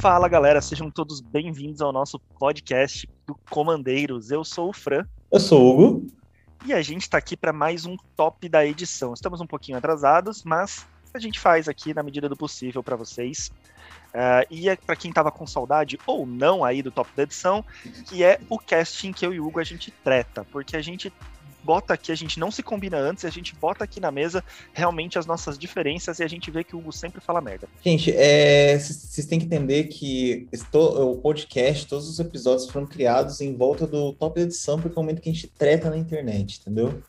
Fala galera, sejam todos bem-vindos ao nosso podcast do Comandeiros. Eu sou o Fran. Eu sou o Hugo. E a gente está aqui para mais um top da edição. Estamos um pouquinho atrasados, mas a gente faz aqui na medida do possível para vocês. Uh, e é para quem estava com saudade ou não aí do top da edição, que é o casting que eu e o Hugo a gente treta, porque a gente bota aqui, a gente não se combina antes, a gente bota aqui na mesa realmente as nossas diferenças e a gente vê que o Hugo sempre fala merda. Gente, vocês é, têm que entender que estou, o podcast, todos os episódios foram criados em volta do top edição, porque é o momento que a gente treta na internet, entendeu?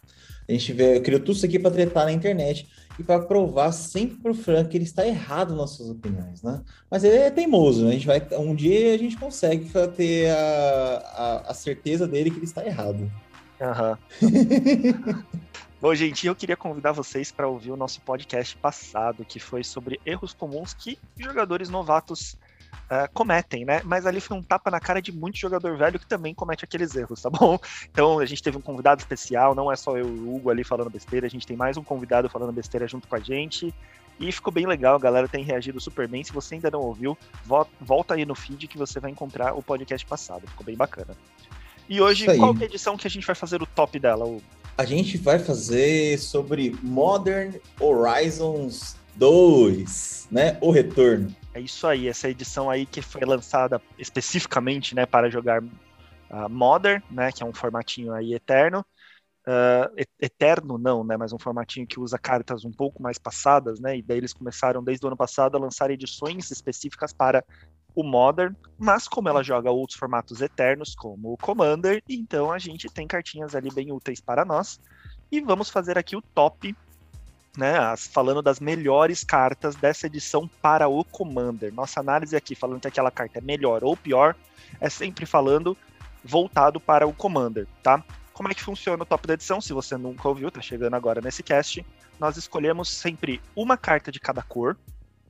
A gente vê, criou tudo isso aqui para tretar na internet e para provar sempre pro Frank que ele está errado nas suas opiniões, né? Mas ele é teimoso, né? A gente vai, um dia a gente consegue ter a, a, a certeza dele que ele está errado. Aham. Bom, gente, eu queria convidar vocês para ouvir o nosso podcast passado, que foi sobre erros comuns que jogadores novatos uh, cometem, né? Mas ali foi um tapa na cara de muito jogador velho que também comete aqueles erros, tá bom? Então a gente teve um convidado especial, não é só eu e o Hugo ali falando besteira, a gente tem mais um convidado falando besteira junto com a gente. E ficou bem legal, a galera tem reagido super bem. Se você ainda não ouviu, volta aí no feed que você vai encontrar o podcast passado. Ficou bem bacana. E hoje, qual é a edição que a gente vai fazer o top dela? Hugo? A gente vai fazer sobre Modern Horizons 2, né? O Retorno. É isso aí, essa edição aí que foi lançada especificamente, né, para jogar uh, Modern, né, que é um formatinho aí eterno. Uh, eterno não, né, mas um formatinho que usa cartas um pouco mais passadas, né, e daí eles começaram desde o ano passado a lançar edições específicas para o Modern, mas como ela joga outros formatos eternos, como o Commander, então a gente tem cartinhas ali bem úteis para nós. E vamos fazer aqui o top né, falando das melhores cartas dessa edição para o Commander. Nossa análise aqui, falando que aquela carta é melhor ou pior, é sempre falando voltado para o Commander, tá? Como é que funciona o top da edição? Se você nunca ouviu, tá chegando agora nesse cast, nós escolhemos sempre uma carta de cada cor.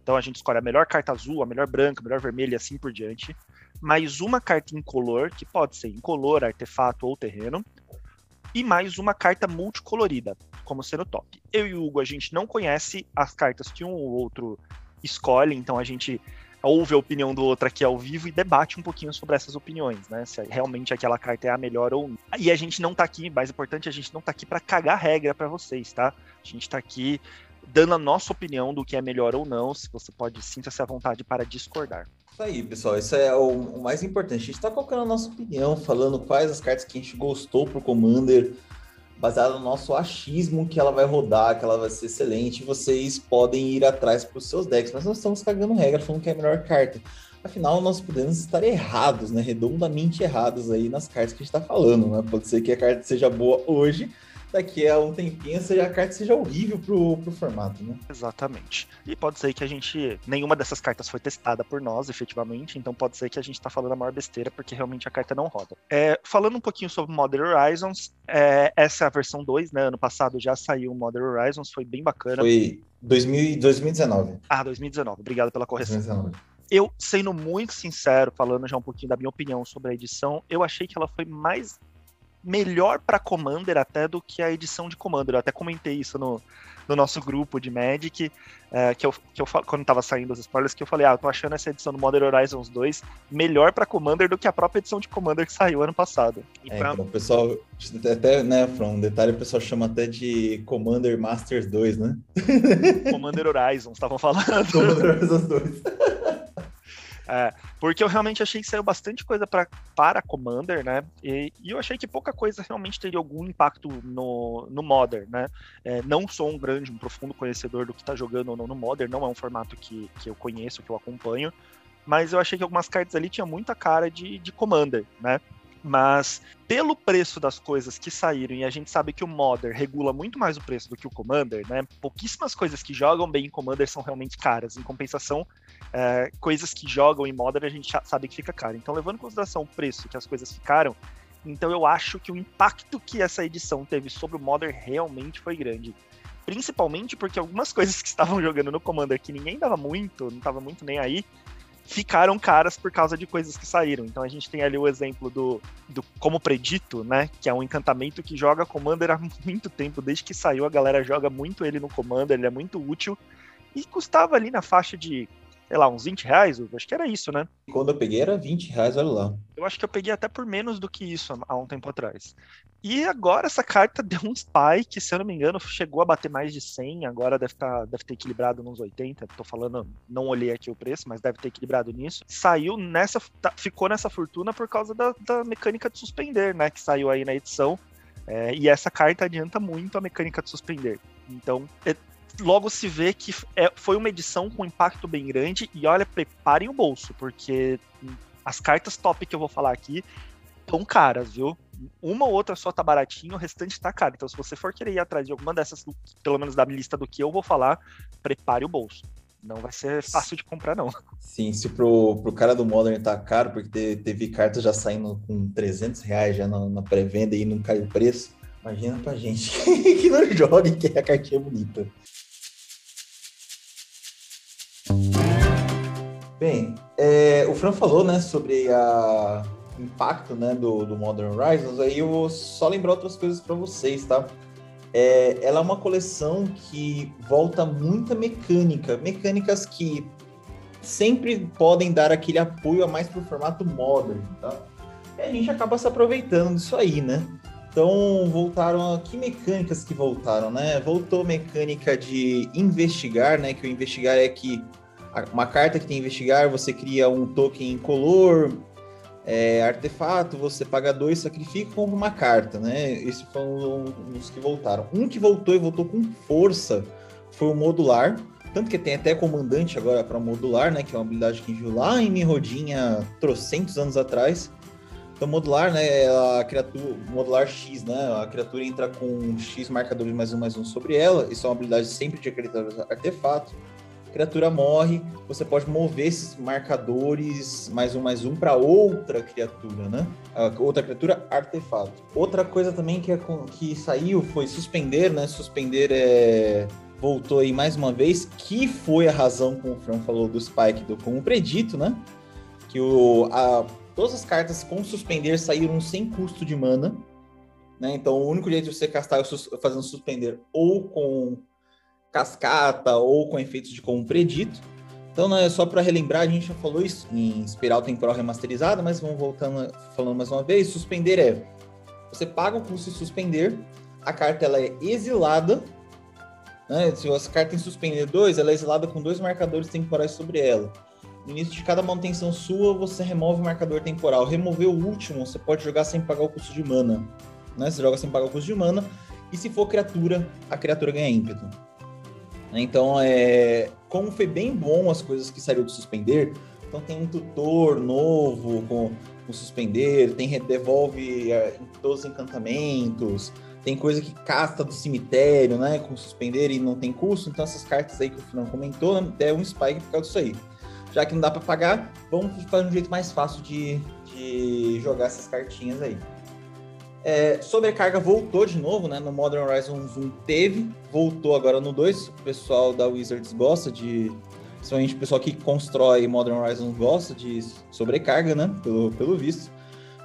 Então a gente escolhe a melhor carta azul, a melhor branca, a melhor vermelha e assim por diante. Mais uma carta incolor, que pode ser incolor, artefato ou terreno e mais uma carta multicolorida, como sendo top. Eu e o Hugo, a gente não conhece as cartas que um ou outro escolhe, então a gente ouve a opinião do outro aqui ao vivo e debate um pouquinho sobre essas opiniões, né? Se realmente aquela carta é a melhor ou não. E a gente não tá aqui, mais importante, a gente não tá aqui para cagar regra para vocês, tá? A gente tá aqui dando a nossa opinião do que é melhor ou não, se você pode sinta-se à vontade para discordar. Isso aí, pessoal, isso é o, o mais importante. A gente está colocando a nossa opinião, falando quais as cartas que a gente gostou pro Commander, baseado no nosso achismo que ela vai rodar, que ela vai ser excelente. Vocês podem ir atrás para os seus decks, mas nós estamos cagando regra, falando que é a melhor carta. Afinal, nós podemos estar errados, né? Redondamente errados aí nas cartas que a gente está falando, né? Pode ser que a carta seja boa hoje, daqui a um tempinho seja, a carta seja horrível pro, pro formato, né? Exatamente. E pode ser que a gente. Nenhuma dessas cartas foi testada por nós, efetivamente, então pode ser que a gente tá falando a maior besteira, porque realmente a carta não roda. É, falando um pouquinho sobre Modern Horizons, é, essa é a versão 2, né? Ano passado já saiu o Modern Horizons, foi bem bacana. Foi 2000, 2019. Ah, 2019. Obrigado pela correção. 2019. Eu, sendo muito sincero, falando já um pouquinho da minha opinião sobre a edição, eu achei que ela foi mais melhor para Commander até do que a edição de Commander. Eu até comentei isso no, no nosso grupo de Magic, é, que, eu, que eu quando tava saindo os spoilers, que eu falei, ah, eu tô achando essa edição do Modern Horizons 2 melhor para Commander do que a própria edição de Commander que saiu ano passado. É, pra... então, o pessoal, até, né, From, um detalhe, o pessoal chama até de Commander Masters 2, né? Commander Horizons, estavam falando. Commander Horizons 2. É, porque eu realmente achei que saiu bastante coisa pra, para Commander, né? E, e, eu achei que pouca coisa realmente teria algum impacto no, no Modern, né? É, não sou um grande, um profundo conhecedor do que tá jogando ou não no Modern, não é um formato que, que eu conheço, que eu acompanho, mas eu achei que algumas cartas ali tinham muita cara de, de Commander, né? Mas pelo preço das coisas que saíram, e a gente sabe que o Modern regula muito mais o preço do que o Commander, né? Pouquíssimas coisas que jogam bem em Commander são realmente caras. Em compensação, é, coisas que jogam em Modern a gente sabe que fica caro. Então, levando em consideração o preço que as coisas ficaram, então eu acho que o impacto que essa edição teve sobre o Modern realmente foi grande. Principalmente porque algumas coisas que estavam jogando no Commander que ninguém dava muito, não estava muito nem aí, ficaram caras por causa de coisas que saíram. Então a gente tem ali o exemplo do, do Como Predito, né? Que é um encantamento que joga Commander há muito tempo, desde que saiu a galera joga muito ele no Commander, ele é muito útil. E custava ali na faixa de sei lá, uns 20 reais, acho que era isso, né? Quando eu peguei era 20 reais, olha lá. Eu acho que eu peguei até por menos do que isso há um tempo atrás. E agora essa carta deu um spike, se eu não me engano, chegou a bater mais de 100, agora deve, tá, deve ter equilibrado nos 80, tô falando, não olhei aqui o preço, mas deve ter equilibrado nisso. Saiu nessa, tá, ficou nessa fortuna por causa da, da mecânica de suspender, né, que saiu aí na edição. É, e essa carta adianta muito a mecânica de suspender. Então, é, logo se vê que é, foi uma edição com impacto bem grande. E olha, preparem o bolso, porque as cartas top que eu vou falar aqui estão caras, viu? Uma ou outra só tá baratinho, o restante tá caro. Então, se você for querer ir atrás de alguma dessas, pelo menos da lista do que eu vou falar, prepare o bolso. Não vai ser fácil de comprar, não. Sim, se pro, pro cara do Modern tá caro, porque teve, cartas já saindo com 300 reais já na, na pré-venda e não caiu o preço, imagina pra gente que não joga e quer a cartinha bonita. Bem, é, o Fran falou, né, sobre a impacto, né, do, do Modern Horizons, aí eu vou só lembrar outras coisas para vocês, tá? É, ela é uma coleção que volta muita mecânica, mecânicas que sempre podem dar aquele apoio a mais pro formato modern, tá? E a gente acaba se aproveitando disso aí, né? Então, voltaram. Que mecânicas que voltaram, né? Voltou mecânica de investigar, né? Que o investigar é que uma carta que tem investigar, você cria um token incolor, é, artefato, você paga dois, sacrifica uma carta, né? Esses foram os que voltaram. Um que voltou e voltou com força foi o modular. Tanto que tem até comandante agora para modular, né? Que é uma habilidade que viu lá em Mirrodinha trocentos anos atrás. Então, modular, né? É a criatura, modular X, né? A criatura entra com X marcadores mais um, mais um sobre ela. Isso é uma habilidade sempre de criaturas artefato criatura morre, você pode mover esses marcadores mais um, mais um para outra criatura, né? outra criatura, artefato. Outra coisa também que, é, que saiu foi suspender, né? Suspender é voltou aí mais uma vez, que foi a razão, como o Fran falou, do Spike do como predito, né? Que o, a, todas as cartas com suspender saíram sem custo de mana, né? Então o único jeito de você castar é fazendo suspender ou com cascata ou com efeitos de como predito. Então, né, só para relembrar, a gente já falou isso em Espiral Temporal Remasterizada, mas vamos voltando falando mais uma vez. Suspender é você paga o custo de suspender, a carta ela é exilada. Né? Se a carta tem suspender 2, ela é exilada com dois marcadores temporais sobre ela. No início de cada manutenção sua, você remove o marcador temporal. Remover o último, você pode jogar sem pagar o custo de mana. Né? Você joga sem pagar o custo de mana. E se for criatura, a criatura ganha ímpeto. Né? Então, é, como foi bem bom as coisas que saíram de suspender, então tem um tutor novo com, com suspender, tem devolve é, todos os encantamentos, tem coisa que casta do cemitério, né, com suspender e não tem custo, então essas cartas aí que o Fernando comentou, né, é um spike por causa disso aí. Já que não dá para pagar, vamos fazer um jeito mais fácil de, de jogar essas cartinhas aí. É, sobrecarga voltou de novo, né? No Modern Horizons 1 teve, voltou agora no 2. O pessoal da Wizards gosta de. Principalmente o pessoal que constrói Modern Horizons gosta de sobrecarga, né? Pelo, pelo visto.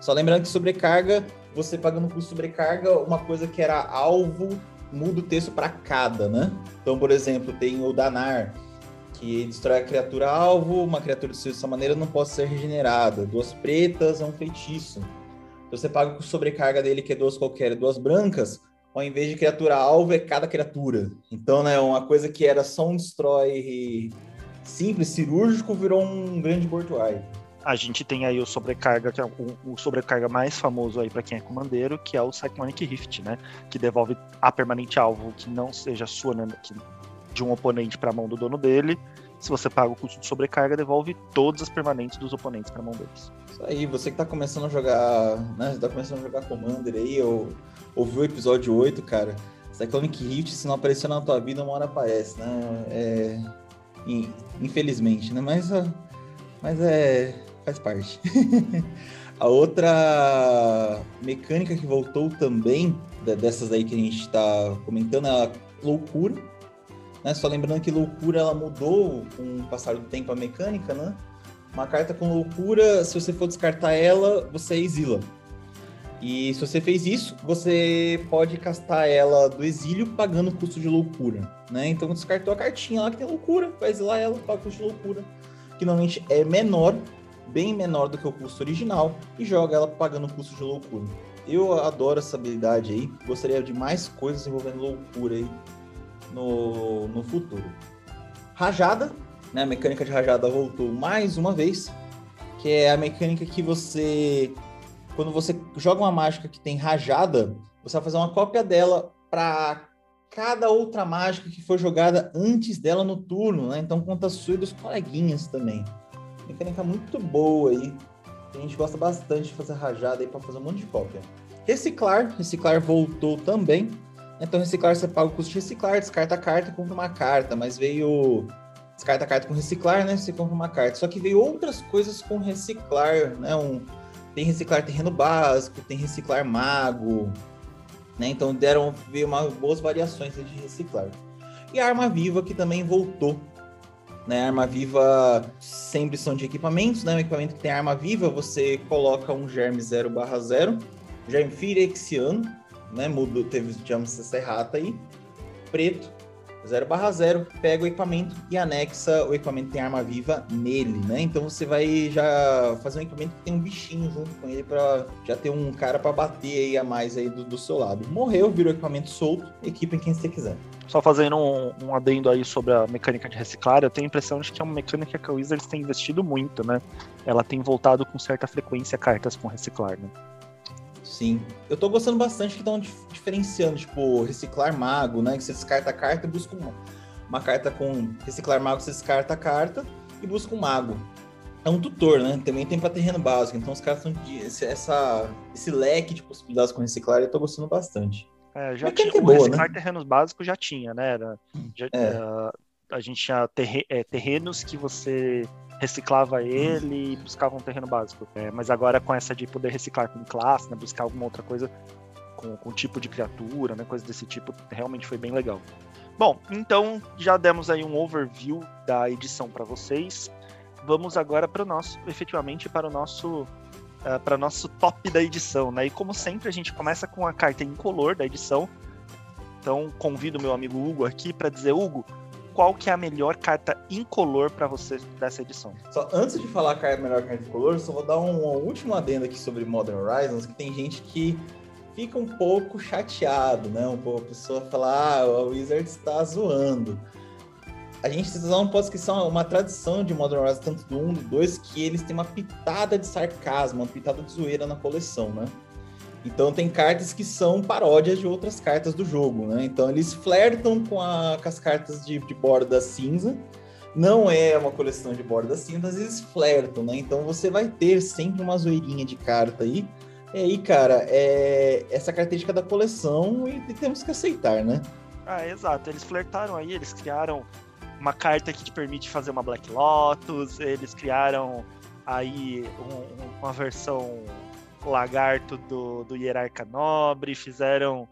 Só lembrando que sobrecarga, você pagando por sobrecarga, uma coisa que era alvo, muda o texto para cada, né? Então, por exemplo, tem o Danar, que destrói a criatura alvo, uma criatura dessa maneira não pode ser regenerada. Duas pretas é um feitiço você paga com sobrecarga dele, que é duas qualquer, duas brancas, ao invés de criatura alvo, é cada criatura. Então, né, uma coisa que era só um destroy simples, cirúrgico, virou um grande mortuário. A gente tem aí o sobrecarga, que é o, o sobrecarga mais famoso aí para quem é comandeiro, que é o Cyclonic Rift, né? Que devolve a permanente alvo que não seja sua, né? Que, de um oponente para a mão do dono dele, se você paga o custo de sobrecarga, devolve todas as permanentes dos oponentes para mão deles. Isso aí, você que está começando a jogar, né? Tá começando a jogar Commander aí, ou ouviu o episódio 8, cara. Cyclonic Rift, se não aparecer na tua vida, uma hora aparece, né? É... Infelizmente, né? Mas, mas é. faz parte. a outra mecânica que voltou também, dessas aí que a gente está comentando, é a loucura né? Só lembrando que loucura ela mudou com o passar do tempo a mecânica, né? Uma carta com loucura, se você for descartar ela, você exila. E se você fez isso, você pode castar ela do exílio pagando o custo de loucura, né? Então descartou a cartinha lá que tem loucura, vai exilar ela, paga o custo de loucura. que normalmente é menor, bem menor do que o custo original, e joga ela pagando o custo de loucura. Eu adoro essa habilidade aí, gostaria de mais coisas envolvendo loucura aí no, no futuro. Rajada, né? A mecânica de rajada voltou mais uma vez, que é a mecânica que você quando você joga uma mágica que tem rajada, você vai fazer uma cópia dela para cada outra mágica que foi jogada antes dela no turno, né? Então conta a sua e dos coleguinhas também. Mecânica muito boa aí. A gente gosta bastante de fazer rajada aí para fazer um monte de cópia. Reciclar, reciclar voltou também. Então reciclar você paga o custo de reciclar, descarta a carta e compra uma carta, mas veio descarta a carta com reciclar, né? Você compra uma carta. Só que veio outras coisas com reciclar, né? Um, tem reciclar terreno básico, tem reciclar mago, né? Então deram veio uma, boas variações de reciclar. E a arma viva que também voltou. Né? A arma viva sempre são de equipamentos, né? Um equipamento que tem arma viva, você coloca um germe 0/0, germe firexiano, né? Mudou, teve tivemos essa errata aí, preto, 0 barra 0, pega o equipamento e anexa o equipamento tem arma viva nele, né? Então você vai já fazer um equipamento que tem um bichinho junto com ele para já ter um cara para bater aí a mais aí do, do, seu lado. Morreu, virou equipamento solto, equipe quem você quiser. Só fazendo um, um, adendo aí sobre a mecânica de reciclar, eu tenho a impressão de que é uma mecânica que a Wizards tem investido muito, né? Ela tem voltado com certa frequência cartas com reciclar, né? Sim. Eu tô gostando bastante que estão diferenciando, tipo, reciclar mago, né? Que você descarta a carta e busca uma, uma carta com. Reciclar mago, você descarta a carta e busca um mago. É um tutor, né? Também tem para terreno básico. Então os caras estão. Esse, essa, esse leque de possibilidades com reciclar eu tô gostando bastante. É, já tinha. É boa, reciclar né? terrenos básicos já tinha, né? Era, já, é. uh, a gente tinha é, terrenos que você reciclava ele e buscava um terreno básico. É, mas agora com essa de poder reciclar com classe, né, buscar alguma outra coisa com, com tipo de criatura, né, coisa desse tipo, realmente foi bem legal. Bom, então já demos aí um overview da edição para vocês. Vamos agora para o nosso, efetivamente para o nosso uh, para nosso top da edição, né? E como sempre a gente começa com a carta incolor da edição. Então convido meu amigo Hugo aqui para dizer Hugo, qual que é a melhor carta incolor para você dessa edição. Só antes de falar a melhor carta incolor, só vou dar um, último adendo aqui sobre Modern Horizons, que tem gente que fica um pouco chateado, né? Um pouco a pessoa fala, ah, o Wizard está zoando. A gente não pode esquecer uma tradição de Modern Horizons, tanto do 1 um, do 2, que eles têm uma pitada de sarcasmo, uma pitada de zoeira na coleção, né? Então tem cartas que são paródias de outras cartas do jogo, né? Então eles flertam com, a, com as cartas de, de borda cinza. Não é uma coleção de borda cinza, mas eles flertam, né? Então você vai ter sempre uma zoeirinha de carta aí. E aí, cara, é essa característica da coleção e, e temos que aceitar, né? Ah, exato. Eles flertaram aí, eles criaram uma carta que te permite fazer uma Black Lotus, eles criaram aí um, uma versão lagarto do, do Hierarca Nobre, fizeram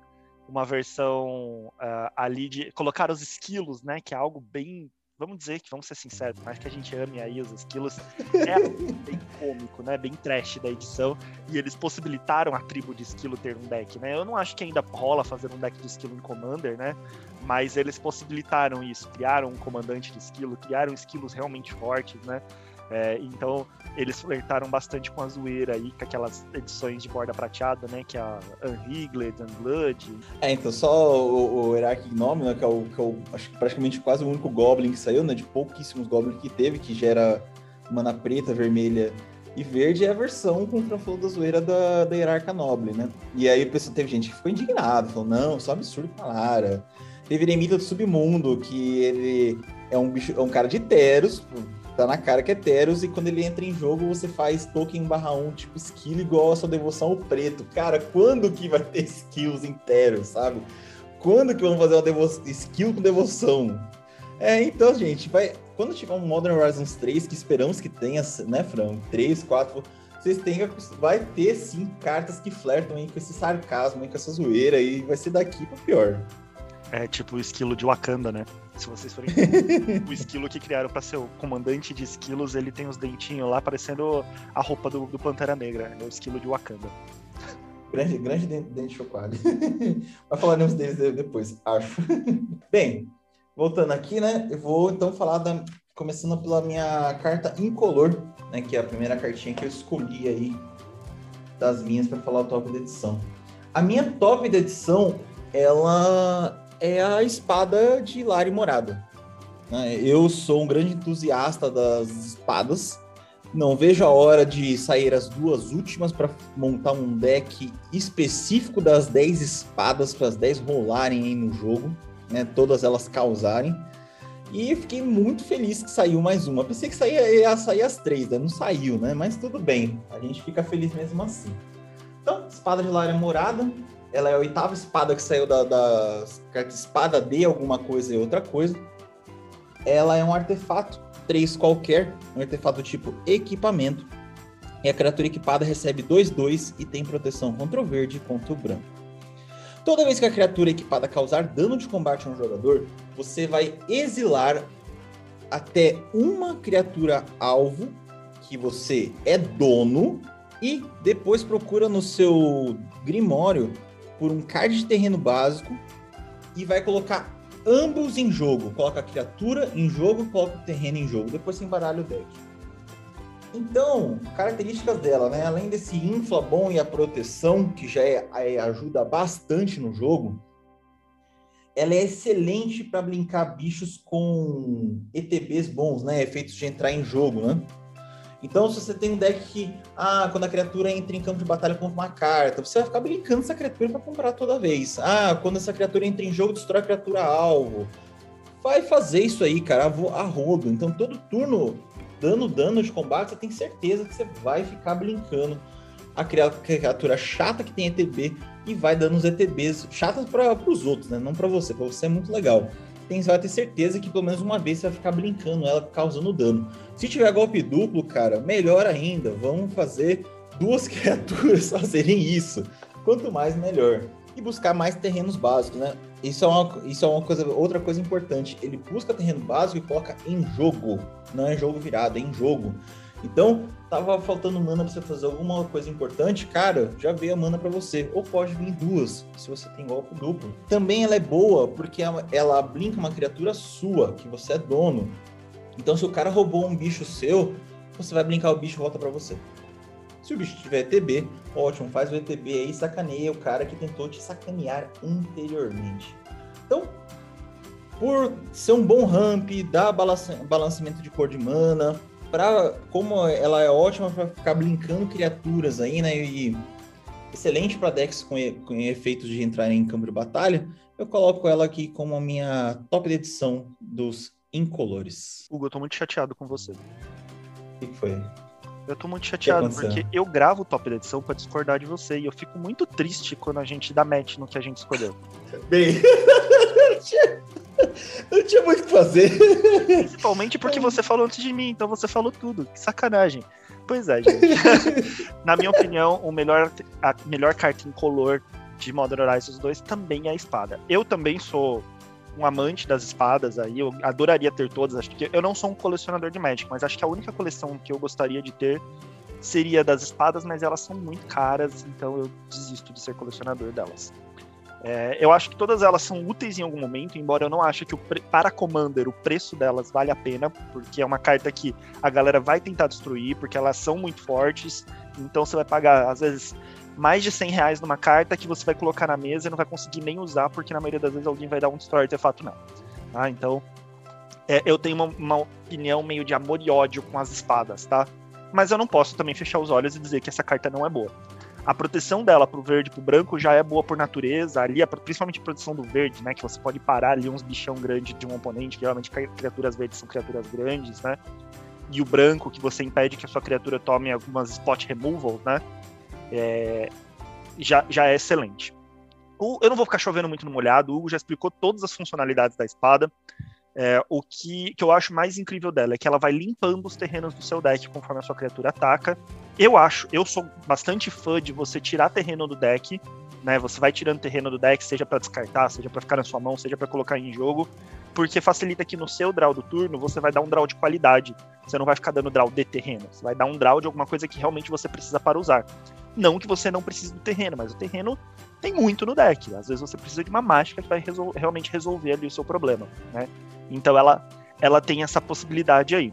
uma versão uh, ali de. colocar os esquilos, né? Que é algo bem. Vamos dizer que, vamos ser sinceros, mais que a gente ame aí os esquilos, é bem cômico, né? Bem trash da edição. E eles possibilitaram a tribo de esquilo ter um deck, né? Eu não acho que ainda rola fazer um deck de esquilo em Commander, né? Mas eles possibilitaram isso, criaram um comandante de esquilo, criaram esquilos realmente fortes, né? É, então, eles flertaram bastante com a zoeira aí, com aquelas edições de borda prateada, né? Que é a Unrigled, Unblood. É, então só o, o Hierarch Gnome, né? Que é o, que é acho praticamente quase o único Goblin que saiu, né? De pouquíssimos Goblins que teve, que gera mana preta, vermelha e verde, é a versão com o da zoeira da, da Hierarca Noble, né? E aí pessoal teve gente que ficou indignada, falou, não, isso é um absurdo pra Lara. Teve Eremita do Submundo, que ele é um bicho, é um cara de Teros, tá na cara que é Teros, e quando ele entra em jogo, você faz token barra 1, tipo, skill igual a sua devoção ao preto. Cara, quando que vai ter skills em Teros, sabe? Quando que vamos fazer uma skill com devoção? É, então, gente, vai... quando tiver um Modern Horizons 3, que esperamos que tenha, né, Fran? 3, 4, vocês têm, vai ter, sim, cartas que flertam aí com esse sarcasmo, aí, com essa zoeira, e vai ser daqui pro pior. É tipo o esquilo de Wakanda, né? Se vocês forem o esquilo que criaram para ser o comandante de esquilos, ele tem os dentinhos lá parecendo a roupa do, do Pantera Negra, é o esquilo de Wakanda. Grande, grande dente, chocalho. Vai falaremos deles depois, acho. Bem, voltando aqui, né? Eu vou então falar da começando pela minha carta incolor, né, que é a primeira cartinha que eu escolhi aí das minhas para falar o top da edição. A minha top da edição, ela é a espada de Lari Morada. Né? Eu sou um grande entusiasta das espadas. Não vejo a hora de sair as duas últimas para montar um deck específico das 10 espadas para as 10 rolarem aí no jogo, né? Todas elas causarem. E fiquei muito feliz que saiu mais uma. Pensei que saía, ia sair as três, né? não saiu, né? Mas tudo bem, a gente fica feliz mesmo assim. Então, espada de Lária Morada, ela é a oitava espada que saiu da, da espada de alguma coisa e outra coisa. Ela é um artefato 3 qualquer, um artefato tipo equipamento. E a criatura equipada recebe 2-2 e tem proteção contra o verde e contra o branco. Toda vez que a criatura equipada causar dano de combate a um jogador, você vai exilar até uma criatura alvo que você é dono e depois procura no seu Grimório por um card de terreno básico e vai colocar ambos em jogo. Coloca a criatura em jogo, coloca o terreno em jogo. Depois você embaralha o deck. Então, características dela, né? Além desse infla bom e a proteção, que já é, é, ajuda bastante no jogo, ela é excelente para brincar bichos com ETBs bons, né? Efeitos de entrar em jogo, né? Então, se você tem um deck que, ah, quando a criatura entra em campo de batalha com uma carta, você vai ficar brincando essa criatura para comprar toda vez. Ah, quando essa criatura entra em jogo, destrói a criatura alvo. Vai fazer isso aí, cara, a rodo. Então, todo turno, dando dano de combate, você tem certeza que você vai ficar brincando a criatura chata que tem ETB e vai dando os ETBs chatas para os outros, né? Não para você. Para você é muito legal tem, você vai ter certeza que pelo menos uma vez você vai ficar brincando ela causando dano. Se tiver golpe duplo, cara, melhor ainda. Vamos fazer duas criaturas fazerem isso. Quanto mais, melhor. E buscar mais terrenos básicos, né? Isso é uma, isso é uma coisa, outra coisa importante. Ele busca terreno básico e coloca em jogo. Não é jogo virado, é em jogo. Então, tava faltando mana para você fazer alguma coisa importante, cara, já veio a mana para você. Ou pode vir duas, se você tem golpe duplo. Também ela é boa porque ela blinka uma criatura sua, que você é dono. Então, se o cara roubou um bicho seu, você vai brincar o bicho volta para você. Se o bicho tiver ETB, ótimo, faz o ETB aí e sacaneia o cara que tentou te sacanear anteriormente. Então, por ser um bom ramp, dar balanceamento de cor de mana, para como ela é ótima para ficar brincando criaturas aí, né? E excelente para decks com, com, efeitos de entrar em campo de batalha, eu coloco ela aqui como a minha top de edição dos incolores. Hugo, eu tô muito chateado com você. O que foi? Eu tô muito chateado porque eu gravo o top da edição para discordar de você e eu fico muito triste quando a gente dá match no que a gente escolheu. Bem, não tinha muito o que fazer. Principalmente porque você falou antes de mim, então você falou tudo. Que sacanagem. Pois é, gente. Na minha opinião, o melhor, a melhor carta incolor de Modern Horizons 2 também é a espada. Eu também sou um amante das espadas aí, eu adoraria ter todas. Acho que eu não sou um colecionador de Magic, mas acho que a única coleção que eu gostaria de ter seria das espadas, mas elas são muito caras, então eu desisto de ser colecionador delas. É, eu acho que todas elas são úteis em algum momento, embora eu não ache que o para Commander o preço delas vale a pena, porque é uma carta que a galera vai tentar destruir, porque elas são muito fortes, então você vai pagar, às vezes, mais de 100 reais numa carta que você vai colocar na mesa e não vai conseguir nem usar, porque na maioria das vezes alguém vai dar um destroy artefato não. Ah, então, é, eu tenho uma, uma opinião meio de amor e ódio com as espadas, tá? Mas eu não posso também fechar os olhos e dizer que essa carta não é boa a proteção dela pro verde e pro branco já é boa por natureza. Ali, principalmente a proteção do verde, né? Que você pode parar ali uns bichão grande de um oponente, geralmente criaturas verdes são criaturas grandes, né? E o branco, que você impede que a sua criatura tome algumas spot removal, né? É, já, já é excelente. O, eu não vou ficar chovendo muito no molhado, o Hugo já explicou todas as funcionalidades da espada. É, o que, que eu acho mais incrível dela é que ela vai limpando os terrenos do seu deck conforme a sua criatura ataca. Eu acho, eu sou bastante fã de você tirar terreno do deck, né? Você vai tirando terreno do deck, seja para descartar, seja para ficar na sua mão, seja para colocar em jogo, porque facilita que no seu draw do turno você vai dar um draw de qualidade. Você não vai ficar dando draw de terreno, você vai dar um draw de alguma coisa que realmente você precisa para usar. Não que você não precise do terreno, mas o terreno tem muito no deck. Às vezes você precisa de uma mágica que vai resol realmente resolver ali o seu problema, né? Então ela ela tem essa possibilidade aí.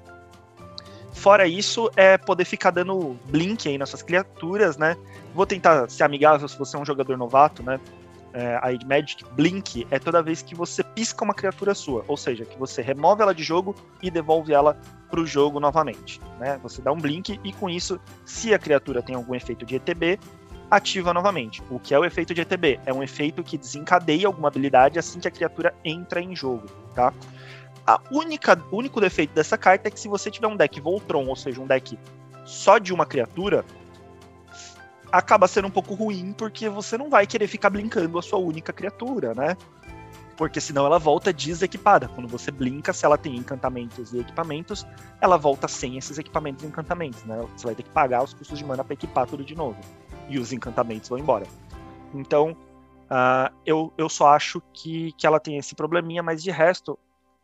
Fora isso, é poder ficar dando blink aí nas suas criaturas, né? Vou tentar ser amigável se você é um jogador novato, né? É, aí de Magic, blink é toda vez que você pisca uma criatura sua, ou seja, que você remove ela de jogo e devolve ela para o jogo novamente. Né? Você dá um blink e com isso, se a criatura tem algum efeito de ETB, ativa novamente. O que é o efeito de ETB? É um efeito que desencadeia alguma habilidade assim que a criatura entra em jogo, tá? A única, único defeito dessa carta é que se você tiver um deck Voltron, ou seja, um deck só de uma criatura, acaba sendo um pouco ruim, porque você não vai querer ficar blinkando a sua única criatura, né? Porque senão ela volta desequipada. Quando você blinka, se ela tem encantamentos e equipamentos, ela volta sem esses equipamentos e encantamentos, né? Você vai ter que pagar os custos de mana para equipar tudo de novo. E os encantamentos vão embora. Então, uh, eu, eu só acho que, que ela tem esse probleminha, mas de resto,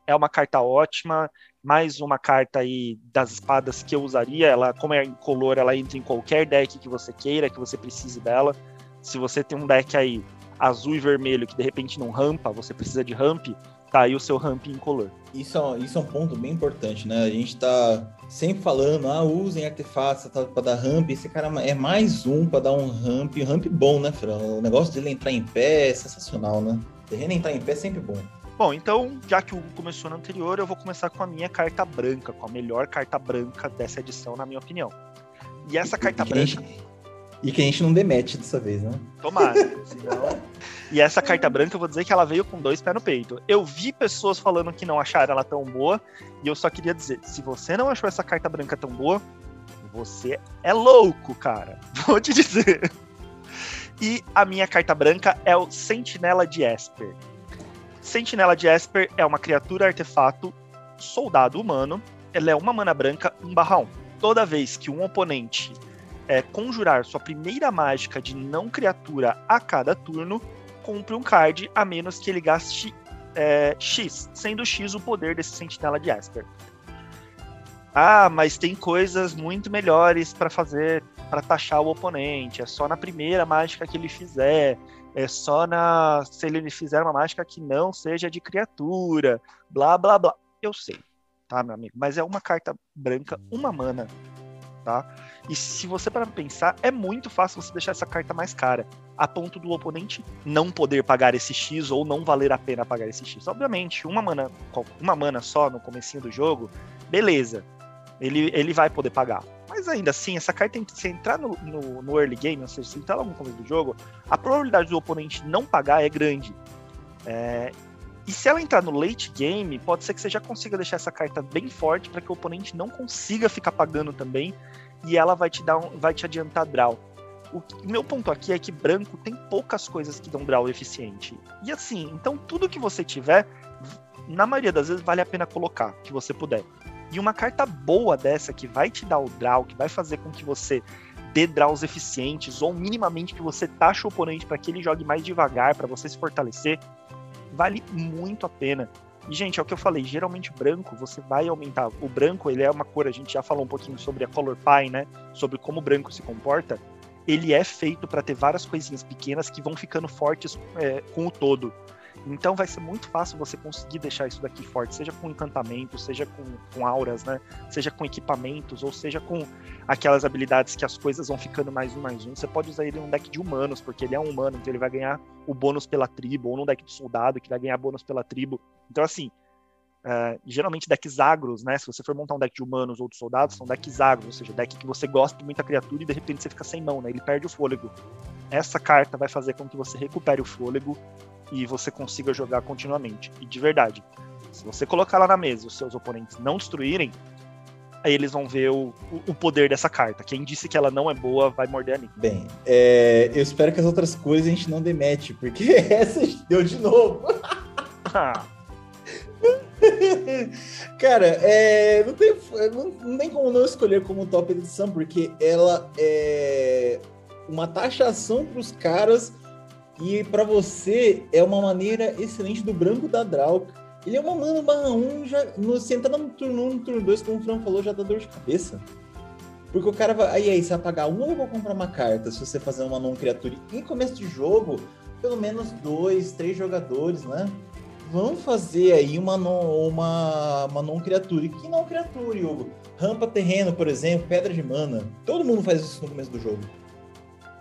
é uma carta ótima, mais uma carta aí das espadas que eu usaria. Ela, como é incolor, ela entra em qualquer deck que você queira, que você precise dela. Se você tem um deck aí azul e vermelho que de repente não rampa, você precisa de ramp, tá aí o seu ramp incolor. Isso é, isso é um ponto bem importante, né? A gente tá sempre falando, ah, usem artefatos tá, para dar ramp. Esse cara é mais um para dar um ramp, ramp bom, né, Fran? O negócio dele entrar em pé é sensacional, né? Terreno entrar em pé é sempre bom. Bom, então, já que o Hugo começou no anterior, eu vou começar com a minha carta branca, com a melhor carta branca dessa edição, na minha opinião. E essa carta e branca. Gente... E que a gente não demete dessa vez, né? Tomara, senão... E essa carta branca, eu vou dizer que ela veio com dois pés no peito. Eu vi pessoas falando que não acharam ela tão boa, e eu só queria dizer: se você não achou essa carta branca tão boa, você é louco, cara. Vou te dizer. E a minha carta branca é o Sentinela de Esper. Sentinela de Esper é uma criatura artefato soldado humano. Ela é uma mana branca 1/1. Toda vez que um oponente é, conjurar sua primeira mágica de não criatura a cada turno, compre um card a menos que ele gaste é, X, sendo X o poder desse Sentinela de Esper. Ah, mas tem coisas muito melhores para fazer para taxar o oponente. É só na primeira mágica que ele fizer é só na se ele fizer uma mágica que não seja de criatura, blá blá blá. Eu sei, tá, meu amigo? Mas é uma carta branca, uma mana, tá? E se você para pensar, é muito fácil você deixar essa carta mais cara, a ponto do oponente não poder pagar esse X ou não valer a pena pagar esse X. Obviamente, uma mana, uma mana só no comecinho do jogo, beleza. Ele, ele vai poder pagar. Mas ainda assim, essa carta, se entrar no, no, no early game, ou seja, se entrar logo no começo do jogo, a probabilidade do oponente não pagar é grande. É, e se ela entrar no late game, pode ser que você já consiga deixar essa carta bem forte para que o oponente não consiga ficar pagando também e ela vai te dar um, vai te adiantar draw. O, o meu ponto aqui é que branco tem poucas coisas que dão draw eficiente. E assim, então tudo que você tiver, na maioria das vezes vale a pena colocar, que você puder. E uma carta boa dessa que vai te dar o draw, que vai fazer com que você dê draws eficientes, ou minimamente que você taxe o oponente para que ele jogue mais devagar, para você se fortalecer, vale muito a pena. E, gente, é o que eu falei, geralmente branco você vai aumentar. O branco, ele é uma cor, a gente já falou um pouquinho sobre a Color Pie, né? Sobre como o branco se comporta. Ele é feito para ter várias coisinhas pequenas que vão ficando fortes é, com o todo. Então vai ser muito fácil você conseguir deixar isso daqui forte, seja com encantamento, seja com, com auras, né? Seja com equipamentos, ou seja com aquelas habilidades que as coisas vão ficando mais um, mais um. Você pode usar ele em um deck de humanos, porque ele é um humano, então ele vai ganhar o bônus pela tribo, ou num deck de soldado, que vai ganhar bônus pela tribo. Então, assim, Uh, geralmente decks agros, né? Se você for montar um deck de humanos ou de soldados, são decks agros, ou seja, deck que você gosta de muita criatura e de repente você fica sem mão, né? Ele perde o fôlego. Essa carta vai fazer com que você recupere o fôlego e você consiga jogar continuamente. E de verdade, se você colocar lá na mesa e os seus oponentes não destruírem, aí eles vão ver o, o poder dessa carta. Quem disse que ela não é boa vai morder a mim. Bem, é, eu espero que as outras coisas a gente não demete, porque essa deu de novo. Ah. Cara, é, não, tem, não, não, tem como não escolher como top edição, porque ela é uma taxação para os caras e para você é uma maneira excelente do branco da Drauk. Ele é uma mana barra 1, já, no, se entrar no turno 1, no turno 2, como o Fran falou, já dá dor de cabeça. Porque o cara vai. Aí, aí, você vai pagar um, eu vou comprar uma carta. Se você fazer uma não criatura em começo de jogo, pelo menos dois, três jogadores, né? Vamos fazer aí uma non, uma, uma non criatura. Que não criatura, Hugo? Rampa terreno, por exemplo, pedra de mana. Todo mundo faz isso no começo do jogo.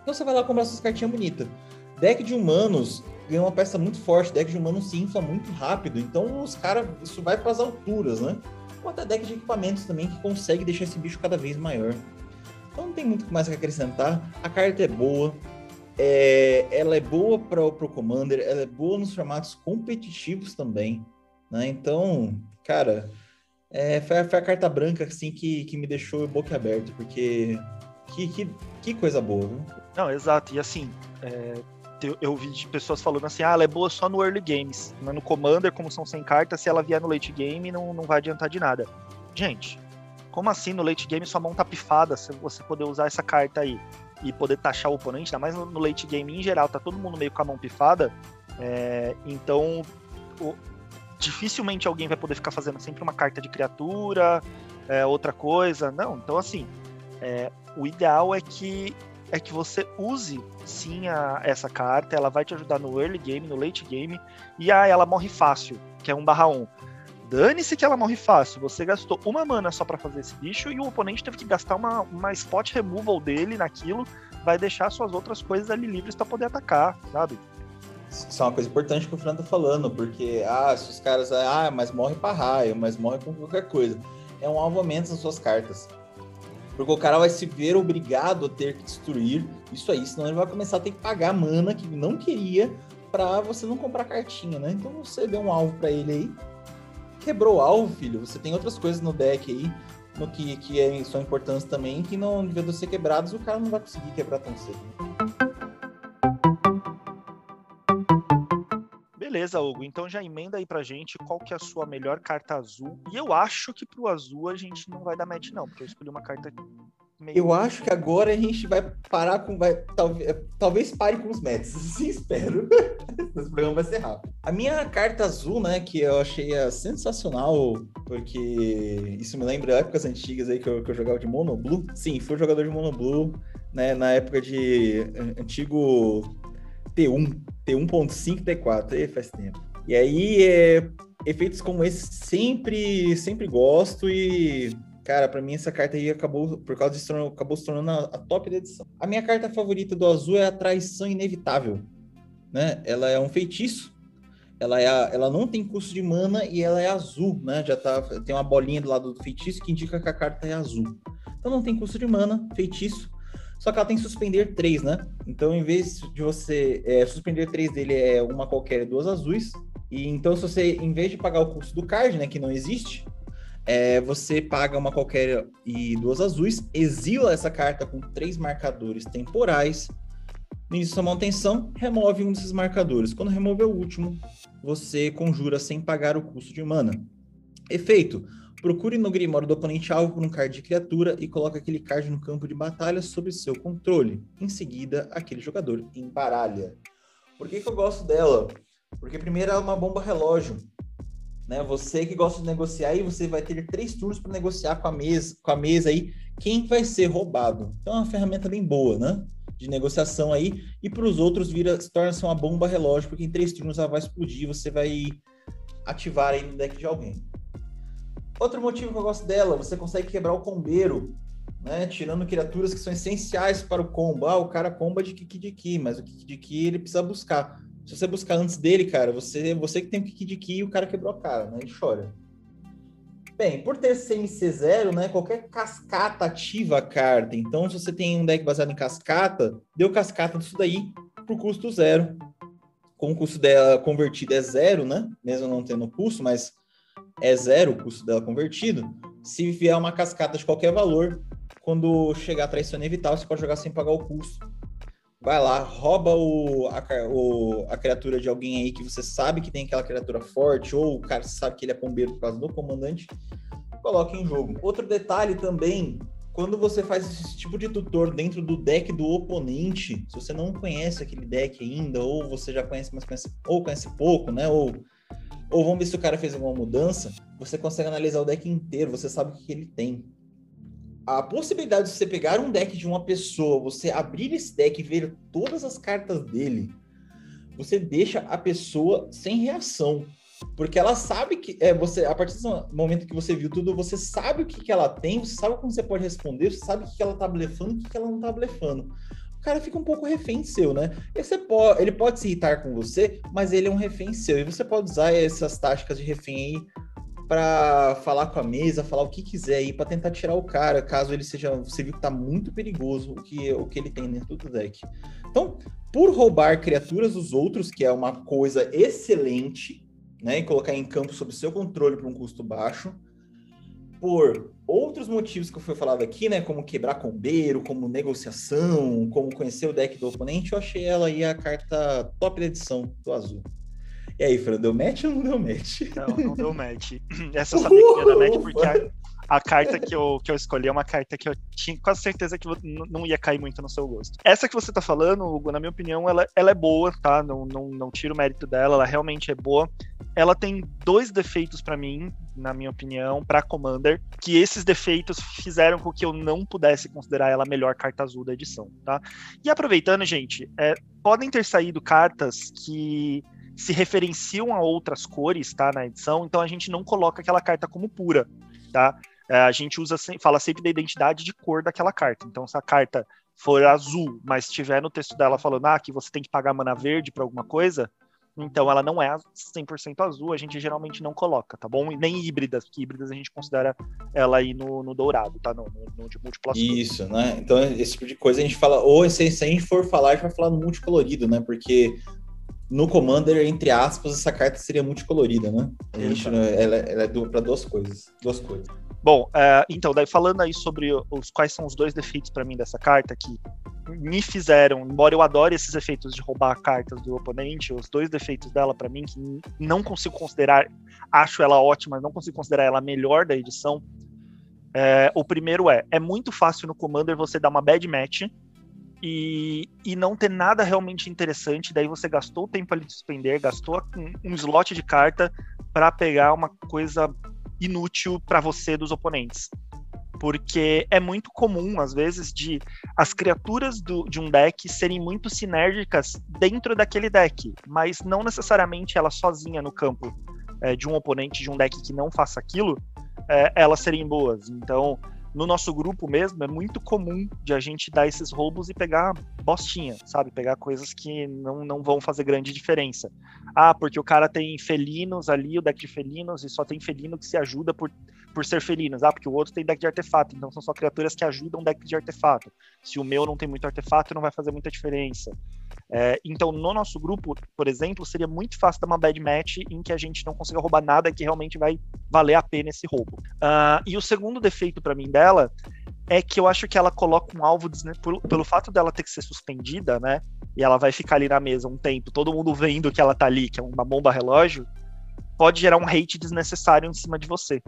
Então você vai lá comprar suas cartinhas bonitas. Deck de humanos ganha uma peça muito forte. Deck de humanos se infla muito rápido. Então os caras, isso vai para as alturas, né? Ou até deck de equipamentos também que consegue deixar esse bicho cada vez maior. Então não tem muito mais que acrescentar. A carta é boa. É, ela é boa para o Commander, ela é boa nos formatos competitivos também. Né? Então, cara, é, foi, a, foi, a, carta branca assim que, que me deixou boca aberta, porque que, que, que coisa boa. Viu? Não, exato. E assim, é, eu, eu vi de pessoas falando assim, ah, ela é boa só no early games. Mas no Commander, como são sem cartas, se ela vier no late game, não, não vai adiantar de nada. Gente, como assim no late game sua mão tá pifada se você poder usar essa carta aí e poder taxar o oponente, ainda mais no late game em geral, tá todo mundo meio com a mão pifada, é, então o, dificilmente alguém vai poder ficar fazendo sempre uma carta de criatura, é, outra coisa, não, então assim, é, o ideal é que é que você use sim a, essa carta, ela vai te ajudar no early game, no late game, e ah, ela morre fácil, que é 1 barra 1 dane-se que ela morre fácil. Você gastou uma mana só para fazer esse bicho e o oponente teve que gastar uma, uma spot removal dele naquilo, vai deixar suas outras coisas ali livres para poder atacar, sabe? Isso é uma coisa importante que o Fran tá falando, porque, ah, se os caras, ah, mas morre para raio, mas morre com qualquer coisa. É um alvo a menos nas suas cartas. Porque o cara vai se ver obrigado a ter que destruir isso aí, senão ele vai começar a ter que pagar mana que não queria para você não comprar cartinha, né? Então você deu um alvo para ele aí, quebrou o alvo, filho, você tem outras coisas no deck aí, no que, que é, são importantes também, que não devendo ser quebrados, o cara não vai conseguir quebrar tão cedo. Beleza, Hugo. Então já emenda aí pra gente qual que é a sua melhor carta azul. E eu acho que pro azul a gente não vai dar match, não, porque eu escolhi uma carta Meio... Eu acho que agora a gente vai parar com. Vai, talvez, talvez pare com os Mets. Sim, espero. Esse programa vai ser rápido. A minha carta azul, né, que eu achei sensacional, porque isso me lembra épocas antigas aí que eu, que eu jogava de Mono Blue. Sim, fui jogador de Mono Blue, né, na época de antigo T1, T1.5, T4, aí faz tempo. E aí, é, efeitos como esse sempre, sempre gosto e Cara, para mim essa carta aí acabou, por causa disso, acabou se tornando a, a, top da edição. A minha carta favorita do azul é a traição inevitável, né? Ela é um feitiço, ela, é a, ela não tem custo de mana e ela é azul, né? Já tá, tem uma bolinha do lado do feitiço que indica que a carta é azul. Então não tem custo de mana, feitiço, só que ela tem suspender três, né? Então, em vez de você é, suspender três dele é uma qualquer duas azuis. E então, se você, em vez de pagar o custo do card, né, que não existe, é, você paga uma qualquer e duas azuis, exila essa carta com três marcadores temporais. No início da manutenção, remove um desses marcadores. Quando remover o último, você conjura sem pagar o custo de mana. Efeito: procure no Grimório do oponente alvo por um card de criatura e coloque aquele card no campo de batalha sob seu controle. Em seguida, aquele jogador embaralha. Por que, que eu gosto dela? Porque primeiro ela é uma bomba relógio. Né? Você que gosta de negociar aí, você vai ter três turnos para negociar com a mesa, com a mesa aí, quem vai ser roubado. Então é uma ferramenta bem boa, né? De negociação aí. E para os outros vira, se torna-se uma bomba relógio, porque em três turnos ela vai explodir, você vai ativar aí no deck de alguém. Outro motivo que eu gosto dela, você consegue quebrar o combeiro, né? Tirando criaturas que são essenciais para o combo. Ah, o cara comba de Kiki de Ki, mas o Kiki de Ki ele precisa buscar. Se você buscar antes dele, cara, você, você que tem o kick de ki e o cara quebrou a cara, né? Ele chora. Bem, por ter CMC0, né? Qualquer cascata ativa a carta. Então, se você tem um deck baseado em cascata, deu cascata disso daí por custo zero. Com o custo dela convertido é zero, né? Mesmo não tendo custo, mas é zero o custo dela convertido. Se vier uma cascata de qualquer valor, quando chegar a traição inevitável, você pode jogar sem pagar o custo vai lá, rouba o a, o, a criatura de alguém aí que você sabe que tem aquela criatura forte, ou o cara sabe que ele é pombeiro por causa do comandante, coloca em jogo. Outro detalhe também, quando você faz esse tipo de tutor dentro do deck do oponente, se você não conhece aquele deck ainda, ou você já conhece, mas conhece, ou conhece pouco, né? Ou, ou vamos ver se o cara fez alguma mudança, você consegue analisar o deck inteiro, você sabe o que ele tem a possibilidade de você pegar um deck de uma pessoa, você abrir esse deck e ver todas as cartas dele, você deixa a pessoa sem reação. Porque ela sabe que é você, a partir do momento que você viu tudo, você sabe o que, que ela tem, você sabe como você pode responder, você sabe o que, que ela tá blefando, o que, que ela não tá blefando. O cara fica um pouco refém seu, né? Pode, ele pode se irritar com você, mas ele é um refém seu. E você pode usar essas táticas de refém aí para falar com a mesa, falar o que quiser aí, para tentar tirar o cara, caso ele seja. Você viu que tá muito perigoso o que, o que ele tem dentro do deck. Então, por roubar criaturas dos outros, que é uma coisa excelente, né? E colocar em campo sob seu controle por um custo baixo. Por outros motivos que foi falado aqui, né? Como quebrar combeiro, como negociação, como conhecer o deck do oponente, eu achei ela aí a carta top da edição do azul. E aí, Fran, deu match ou não deu match? Não, não deu match. Essa eu sabia que ia dar match porque a, a, carta que eu, que eu escolhi é uma carta que eu tinha quase certeza que não ia cair muito no seu gosto. Essa que você tá falando, Hugo, na minha opinião, ela, ela é boa, tá? Não, não, não tiro o mérito dela, ela realmente é boa. Ela tem dois defeitos para mim, na minha opinião, para Commander, que esses defeitos fizeram com que eu não pudesse considerar ela a melhor carta azul da edição, tá? E aproveitando, gente, é, podem ter saído cartas que se referenciam a outras cores, tá, na edição, então a gente não coloca aquela carta como pura, tá? É, a gente usa, fala sempre da identidade de cor daquela carta. Então, se a carta for azul, mas tiver no texto dela falando ah, que você tem que pagar mana verde para alguma coisa, então ela não é 100% azul, a gente geralmente não coloca, tá bom? E nem híbridas, porque híbridas a gente considera ela aí no, no dourado, tá? No, no, no de múltiplas Isso, né? Então esse tipo de coisa a gente fala, ou se, se a gente for falar, a gente vai falar no multicolorido, né? Porque no Commander, entre aspas, essa carta seria multicolorida, né? A gente, ela, ela é para duas coisas, duas coisas. Bom, uh, então, daí falando aí sobre os quais são os dois defeitos para mim dessa carta que me fizeram, embora eu adore esses efeitos de roubar cartas do oponente, os dois defeitos dela para mim que não consigo considerar, acho ela ótima, não consigo considerar ela a melhor da edição. É, o primeiro é, é muito fácil no Commander você dar uma bad match e, e não ter nada realmente interessante. Daí você gastou o tempo ali de suspender, gastou um, slot de carta para pegar uma coisa inútil para você dos oponentes. Porque é muito comum, às vezes, de as criaturas do, de um deck serem muito sinérgicas dentro daquele deck, mas não necessariamente ela sozinha no campo é, de um oponente de um deck que não faça aquilo, é, elas serem boas. Então, no nosso grupo mesmo, é muito comum de a gente dar esses roubos e pegar bostinha, sabe? Pegar coisas que não, não vão fazer grande diferença. Ah, porque o cara tem felinos ali, o deck de felinos, e só tem felino que se ajuda por, por ser felinos. Ah, porque o outro tem deck de artefato, então são só criaturas que ajudam o deck de artefato. Se o meu não tem muito artefato, não vai fazer muita diferença. É, então, no nosso grupo, por exemplo, seria muito fácil dar uma bad match em que a gente não consiga roubar nada que realmente vai valer a pena esse roubo. Uh, e o segundo defeito para mim dela é que eu acho que ela coloca um alvo pelo, pelo fato dela ter que ser suspendida, né? E ela vai ficar ali na mesa um tempo, todo mundo vendo que ela tá ali, que é uma bomba relógio, pode gerar um hate desnecessário em cima de você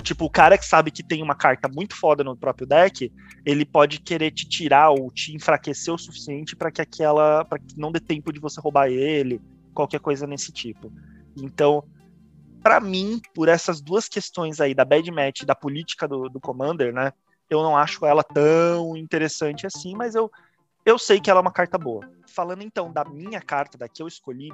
tipo, o cara que sabe que tem uma carta muito foda no próprio deck, ele pode querer te tirar ou te enfraquecer o suficiente para que aquela. para que não dê tempo de você roubar ele, qualquer coisa nesse tipo. Então, para mim, por essas duas questões aí, da bad match e da política do, do Commander, né? Eu não acho ela tão interessante assim, mas eu, eu sei que ela é uma carta boa. Falando então da minha carta, da que eu escolhi,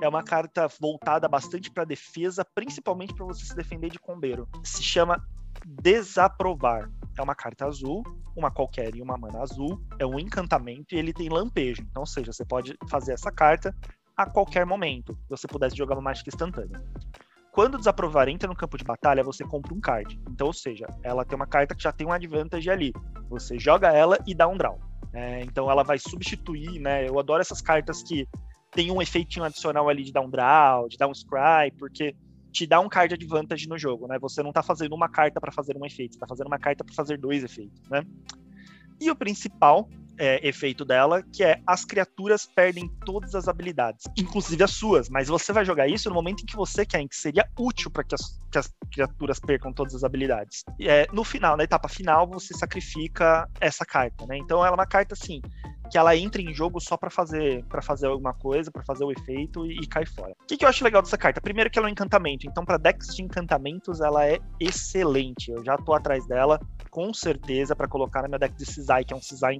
é uma carta voltada bastante para defesa, principalmente para você se defender de combeiro. Se chama Desaprovar. É uma carta azul, uma qualquer e uma mana azul. É um encantamento e ele tem lampejo. Então, ou seja, você pode fazer essa carta a qualquer momento. Se você pudesse jogar uma mágica instantânea. Quando desaprovar entra no campo de batalha, você compra um card. Então, ou seja, ela tem uma carta que já tem um advantage ali. Você joga ela e dá um draw. É, então ela vai substituir, né? Eu adoro essas cartas que tem um efeitinho adicional ali de dar um draw, de dar um scry, porque te dá um card advantage no jogo, né? Você não tá fazendo uma carta para fazer um efeito, você tá fazendo uma carta para fazer dois efeitos, né? E o principal é, efeito dela, que é as criaturas perdem todas as habilidades, inclusive as suas, mas você vai jogar isso no momento em que você quer, em que seria útil para que, que, as criaturas percam todas as habilidades. É, no final, na etapa final, você sacrifica essa carta, né? Então ela é uma carta assim que ela entra em jogo só para fazer para fazer alguma coisa, para fazer o efeito e, e cai fora. O que, que, eu acho legal dessa carta? Primeiro que ela é um encantamento, então para decks de encantamentos ela é excelente. Eu já tô atrás dela com certeza para colocar na minha deck de Cisai, que é um Cisai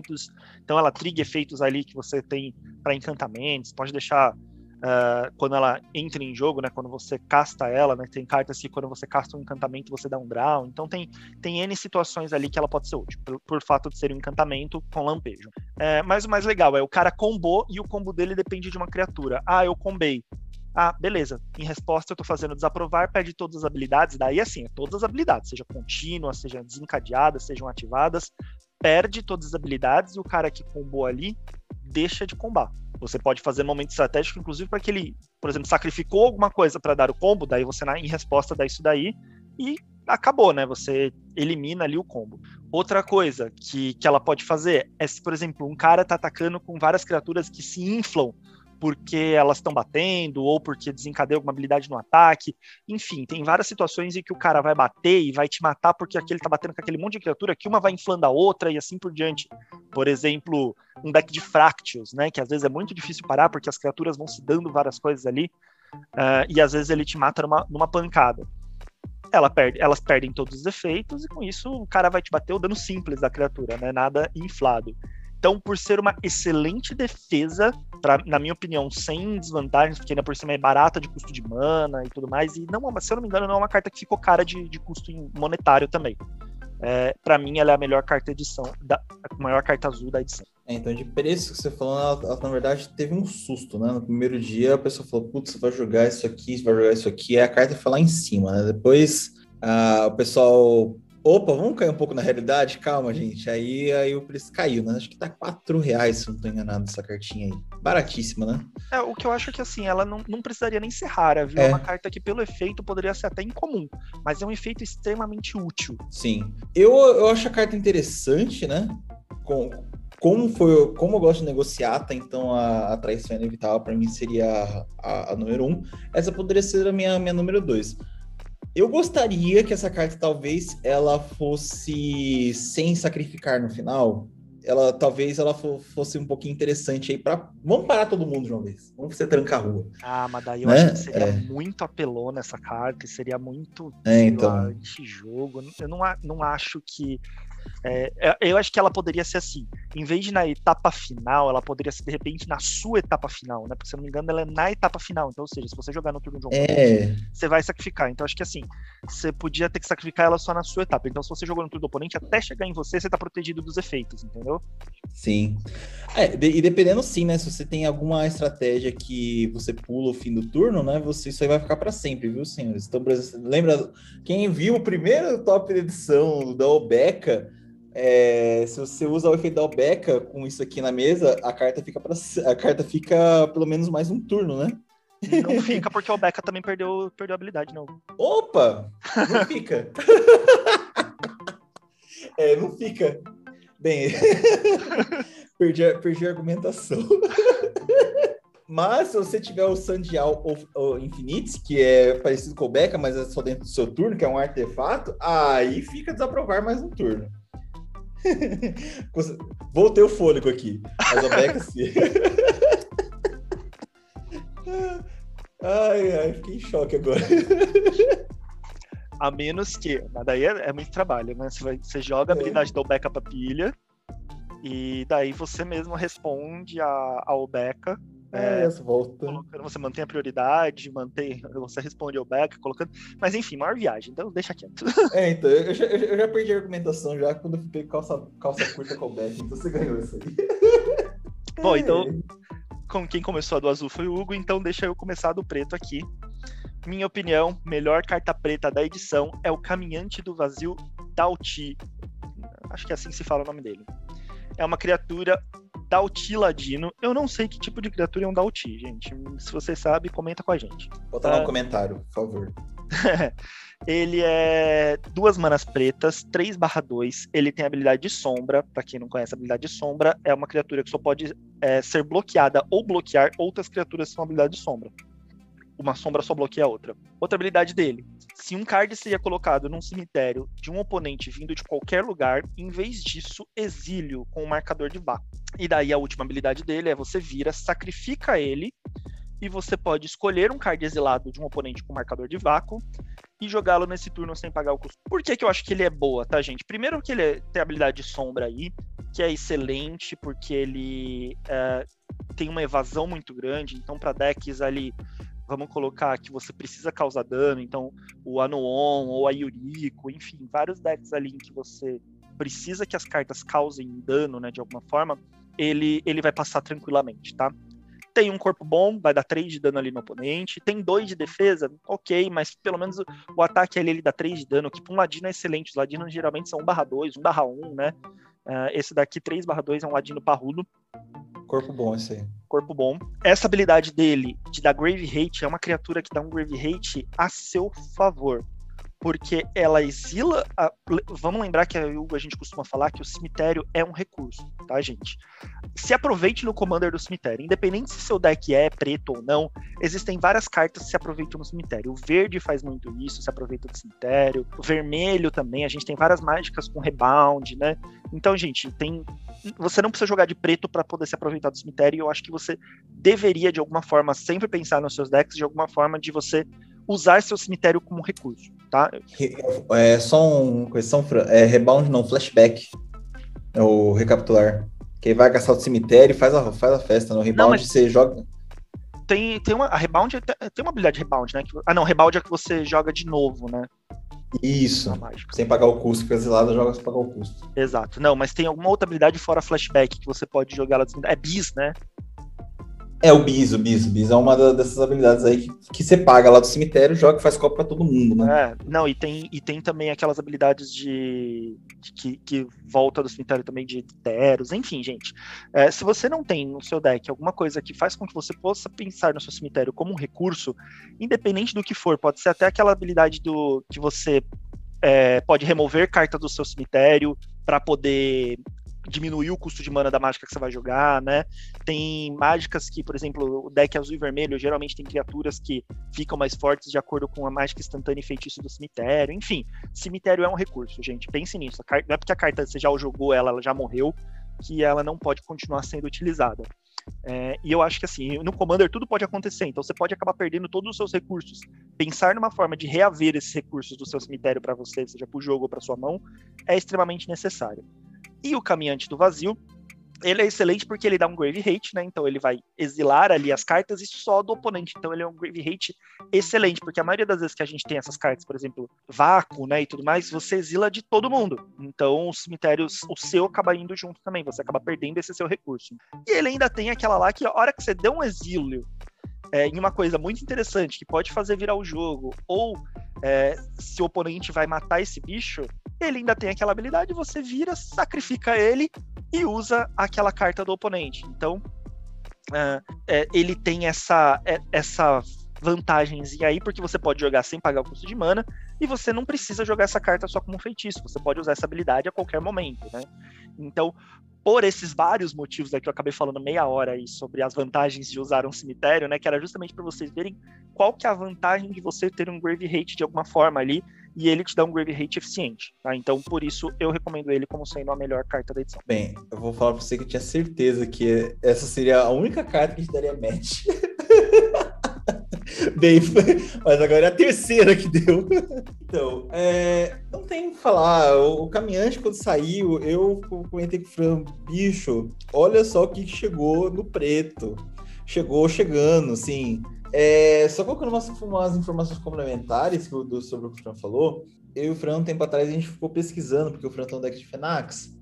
encantamentos. Então ela triga efeitos ali que você tem para encantamentos, pode deixar uh, quando ela entra em jogo, né, quando você casta ela, né, tem cartas que quando você casta um encantamento você dá um draw, então tem, tem N situações ali que ela pode ser útil, por, por fato de ser um encantamento com lampejo. É, mas o mais legal é o cara combou e o combo dele depende de uma criatura. Ah, eu combei. Ah, beleza. Em resposta, eu tô fazendo desaprovar, perde todas as habilidades. Daí, assim, é todas as habilidades, seja contínua, seja desencadeadas, sejam ativadas. Perde todas as habilidades e o cara que combou ali deixa de combar. Você pode fazer momento estratégico, inclusive, para que ele, por exemplo, sacrificou alguma coisa para dar o combo, daí você, em resposta, dá isso daí e acabou, né? Você elimina ali o combo. Outra coisa que, que ela pode fazer é se, por exemplo, um cara tá atacando com várias criaturas que se inflam porque elas estão batendo ou porque desencadeia alguma habilidade no ataque. Enfim, tem várias situações em que o cara vai bater e vai te matar porque aquele tá batendo com aquele monte de criatura que uma vai inflando a outra e assim por diante. Por exemplo, um deck de Fractious, né? Que às vezes é muito difícil parar porque as criaturas vão se dando várias coisas ali uh, e às vezes ele te mata numa, numa pancada. Ela perde, elas perdem todos os efeitos e com isso o cara vai te bater o dano simples da criatura, né? Nada inflado. Então, por ser uma excelente defesa, pra, na minha opinião, sem desvantagens, porque ainda por cima é barata de custo de mana e tudo mais, e não, se eu não me engano, não é uma carta que ficou cara de, de custo monetário também. É, para mim, ela é a melhor carta edição, da, a maior carta azul da edição. É, então, de preço que você falou, ela, ela, na verdade teve um susto, né? No primeiro dia, a pessoa falou: Putz, vai jogar isso aqui, vai jogar isso aqui, aí a carta foi lá em cima, né? Depois, ah, o pessoal Opa, vamos cair um pouco na realidade? Calma, gente. Aí, aí o preço caiu, né? Acho que tá 4 reais, se não tô enganado, essa cartinha aí. Baratíssima, né? É, o que eu acho é que assim, ela não, não precisaria nem ser rara, viu? É. é uma carta que, pelo efeito, poderia ser até incomum, mas é um efeito extremamente útil. Sim. Eu, eu acho a carta interessante, né? Com, como foi, como eu gosto de negociar, tá? Então a, a traição inevitável para mim seria a, a, número um. Essa poderia ser a minha, minha número dois. Eu gostaria que essa carta talvez ela fosse sem sacrificar no final. Ela talvez ela fosse um pouquinho interessante aí para vamos parar todo mundo de uma vez. Vamos você trancar a rua. Ah, mas daí eu né? acho que seria é. muito apelona essa carta, seria muito é, então. lá, jogo. Eu não, não acho que é, é, eu acho que ela poderia ser assim, em vez de na etapa final, ela poderia ser de repente na sua etapa final, né? Porque se eu não me engano, ela é na etapa final. Então, ou seja, se você jogar no turno de um é... você vai sacrificar. Então, acho que assim, você podia ter que sacrificar ela só na sua etapa. Então, se você jogou no turno do oponente, até chegar em você, você tá protegido dos efeitos, entendeu? Sim. É, e dependendo sim, né? Se você tem alguma estratégia que você pula o fim do turno, né? Você, isso aí vai ficar para sempre, viu, senhores? Então, lembra, quem viu o primeiro top de edição da Obeca é, se você usa o efeito da Albeca com isso aqui na mesa, a carta fica para a carta fica pelo menos mais um turno, né? Não fica porque o Albeca também perdeu, perdeu a habilidade, não. Opa! Não fica. é, não fica. Bem, perdi, a, perdi a argumentação. Mas se você tiver o Sandial Infinites, que é parecido com o Beca, mas é só dentro do seu turno, que é um artefato, aí fica desaprovar mais um turno. Voltei o fôlego aqui. Mas a Beca sim. ai, ai, fiquei em choque agora. A menos que. Mas daí é, é muito trabalho, né? Você, vai, você joga a é. habilidade é. da Obeca pra pilha. E daí você mesmo responde a, a Obeca é, é volta. Colocando, você mantém a prioridade, mantém, você responde ao back, colocando. Mas enfim, maior viagem, então deixa quieto. É, então, eu já, eu já perdi a argumentação já quando eu fiquei calça, calça curta com o back, então você ganhou isso aí. Bom, então, com quem começou a do azul foi o Hugo, então deixa eu começar do preto aqui. Minha opinião, melhor carta preta da edição é o Caminhante do Vazio Dauti. Acho que é assim se fala o nome dele. É uma criatura Dauti Ladino. Eu não sei que tipo de criatura é um Dauti, gente. Se você sabe, comenta com a gente. Bota lá no ah, comentário, por favor. ele é duas manas pretas, 3 barra 2. Ele tem a habilidade de sombra. Para quem não conhece a habilidade de sombra, é uma criatura que só pode é, ser bloqueada ou bloquear outras criaturas com habilidade de sombra. Uma sombra só bloqueia a outra. Outra habilidade dele. Se um card seria colocado num cemitério de um oponente vindo de qualquer lugar, em vez disso, exílio com o um marcador de vácuo. E daí a última habilidade dele é você vira, sacrifica ele, e você pode escolher um card exilado de um oponente com marcador de vácuo e jogá-lo nesse turno sem pagar o custo. Por que, que eu acho que ele é boa, tá, gente? Primeiro que ele é, tem a habilidade de sombra aí, que é excelente, porque ele. Uh, tem uma evasão muito grande, então para decks ali, vamos colocar que você precisa causar dano, então o Anoon ou a Yuriko, enfim, vários decks ali em que você precisa que as cartas causem dano, né, de alguma forma, ele, ele vai passar tranquilamente, tá? Tem um corpo bom, vai dar 3 de dano ali no oponente. Tem 2 de defesa, ok, mas pelo menos o ataque ali ele dá 3 de dano, que para um ladino é excelente. Os ladinos geralmente são 1/2, 1/1, né? Uh, esse daqui, 3/2, é um ladino parrudo. Corpo bom esse aí. Corpo bom. Essa habilidade dele de dar Grave Hate é uma criatura que dá um Grave Hate a seu favor porque ela exila. A... Vamos lembrar que a gente costuma falar que o cemitério é um recurso, tá, gente? Se aproveite no commander do cemitério, independente se seu deck é preto ou não, existem várias cartas que se aproveitam no cemitério. O verde faz muito isso, se aproveita do cemitério. O vermelho também, a gente tem várias mágicas com rebound, né? Então, gente, tem. Você não precisa jogar de preto para poder se aproveitar do cemitério, e eu acho que você deveria, de alguma forma, sempre pensar nos seus decks de alguma forma de você usar seu cemitério como recurso, tá? É só uma questão, é rebound não, flashback. É o recapitular. Quem vai gastar o cemitério faz a, faz a festa. No rebound não, mas... você joga. Tem, tem uma. A rebound é, tem uma habilidade de rebound, né? ah, não, rebound é que você joga de novo, né? Isso. Sem pagar o custo, porque exilado joga sem pagar o custo. Exato. Não, mas tem alguma outra habilidade fora flashback que você pode jogar lá. É bis, né? É, o bis, o bis. O bis é uma dessas habilidades aí que, que você paga lá do cemitério, joga e faz copo pra todo mundo, né? É, não, e tem, e tem também aquelas habilidades de. de que, que volta do cemitério também de teros, enfim, gente. É, se você não tem no seu deck alguma coisa que faz com que você possa pensar no seu cemitério como um recurso, independente do que for, pode ser até aquela habilidade do que você é, pode remover carta do seu cemitério para poder diminuir o custo de mana da mágica que você vai jogar, né? Tem mágicas que, por exemplo, o deck azul e vermelho geralmente tem criaturas que ficam mais fortes de acordo com a mágica instantânea e feitiço do cemitério. Enfim, cemitério é um recurso, gente. Pense nisso. Não é porque a carta você já jogou ela, ela já morreu, que ela não pode continuar sendo utilizada. É, e eu acho que assim, no Commander tudo pode acontecer, então você pode acabar perdendo todos os seus recursos. Pensar numa forma de reaver esses recursos do seu cemitério para você, seja para o jogo ou para sua mão, é extremamente necessário. E o Caminhante do Vazio, ele é excelente porque ele dá um grave hate, né? Então ele vai exilar ali as cartas e só do oponente. Então ele é um grave hate excelente, porque a maioria das vezes que a gente tem essas cartas, por exemplo, vácuo, né, e tudo mais, você exila de todo mundo. Então o cemitério, o seu acaba indo junto também, você acaba perdendo esse seu recurso. E ele ainda tem aquela lá que a hora que você deu um exílio é, em uma coisa muito interessante que pode fazer virar o jogo, ou é, se o oponente vai matar esse bicho, ele ainda tem aquela habilidade, você vira, sacrifica ele e usa aquela carta do oponente. Então, uh, é, ele tem essa, é, essa vantagenzinha aí, porque você pode jogar sem pagar o custo de mana, e você não precisa jogar essa carta só como feitiço, você pode usar essa habilidade a qualquer momento, né? Então, por esses vários motivos aqui, eu acabei falando meia hora aí sobre as vantagens de usar um cemitério, né? Que era justamente para vocês verem qual que é a vantagem de você ter um Grave Hate de alguma forma ali, e ele te dá um Grave Hate eficiente, tá? Então, por isso, eu recomendo ele como sendo a melhor carta da edição. Bem, eu vou falar pra você que eu tinha certeza que essa seria a única carta que a gente daria match. Bem, mas agora é a terceira que deu. Então, é, não tem o que falar. O, caminhante, quando saiu, eu comentei com o Fran, bicho, olha só o que chegou no preto. Chegou chegando, assim. É, só colocando umas, umas informações complementares que do, sobre o que o Fran falou, eu e o Fran, um tempo atrás, a gente ficou pesquisando, porque o Fran tem um deck de Fenax,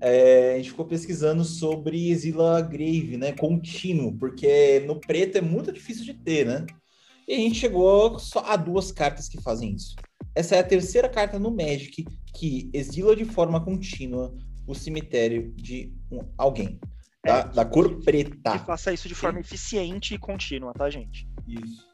é, a gente ficou pesquisando sobre Exila Grave, né, contínuo, porque no preto é muito difícil de ter, né? E a gente chegou só a duas cartas que fazem isso. Essa é a terceira carta no Magic que exila de forma contínua o cemitério de um, alguém. Da, é, da cor preta. Que faça isso de forma eficiente e contínua, tá, gente? Isso.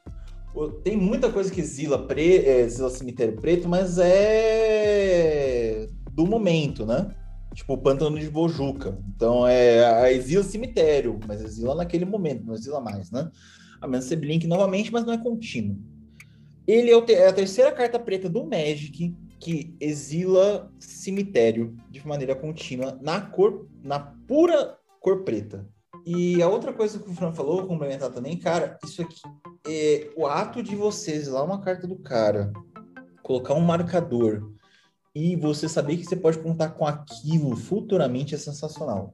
Tem muita coisa que exila, pre, é, exila cemitério preto, mas é do momento, né? Tipo o pântano de Bojuca. Então é exila cemitério, mas exila naquele momento, não exila mais, né? A menos que você blink novamente, mas não é contínuo. Ele é, é a terceira carta preta do Magic que exila cemitério de maneira contínua na cor, na pura cor preta. E a outra coisa que o Fran falou, complementar também, cara, isso aqui é o ato de você exilar uma carta do cara, colocar um marcador e você saber que você pode contar com aquilo futuramente é sensacional.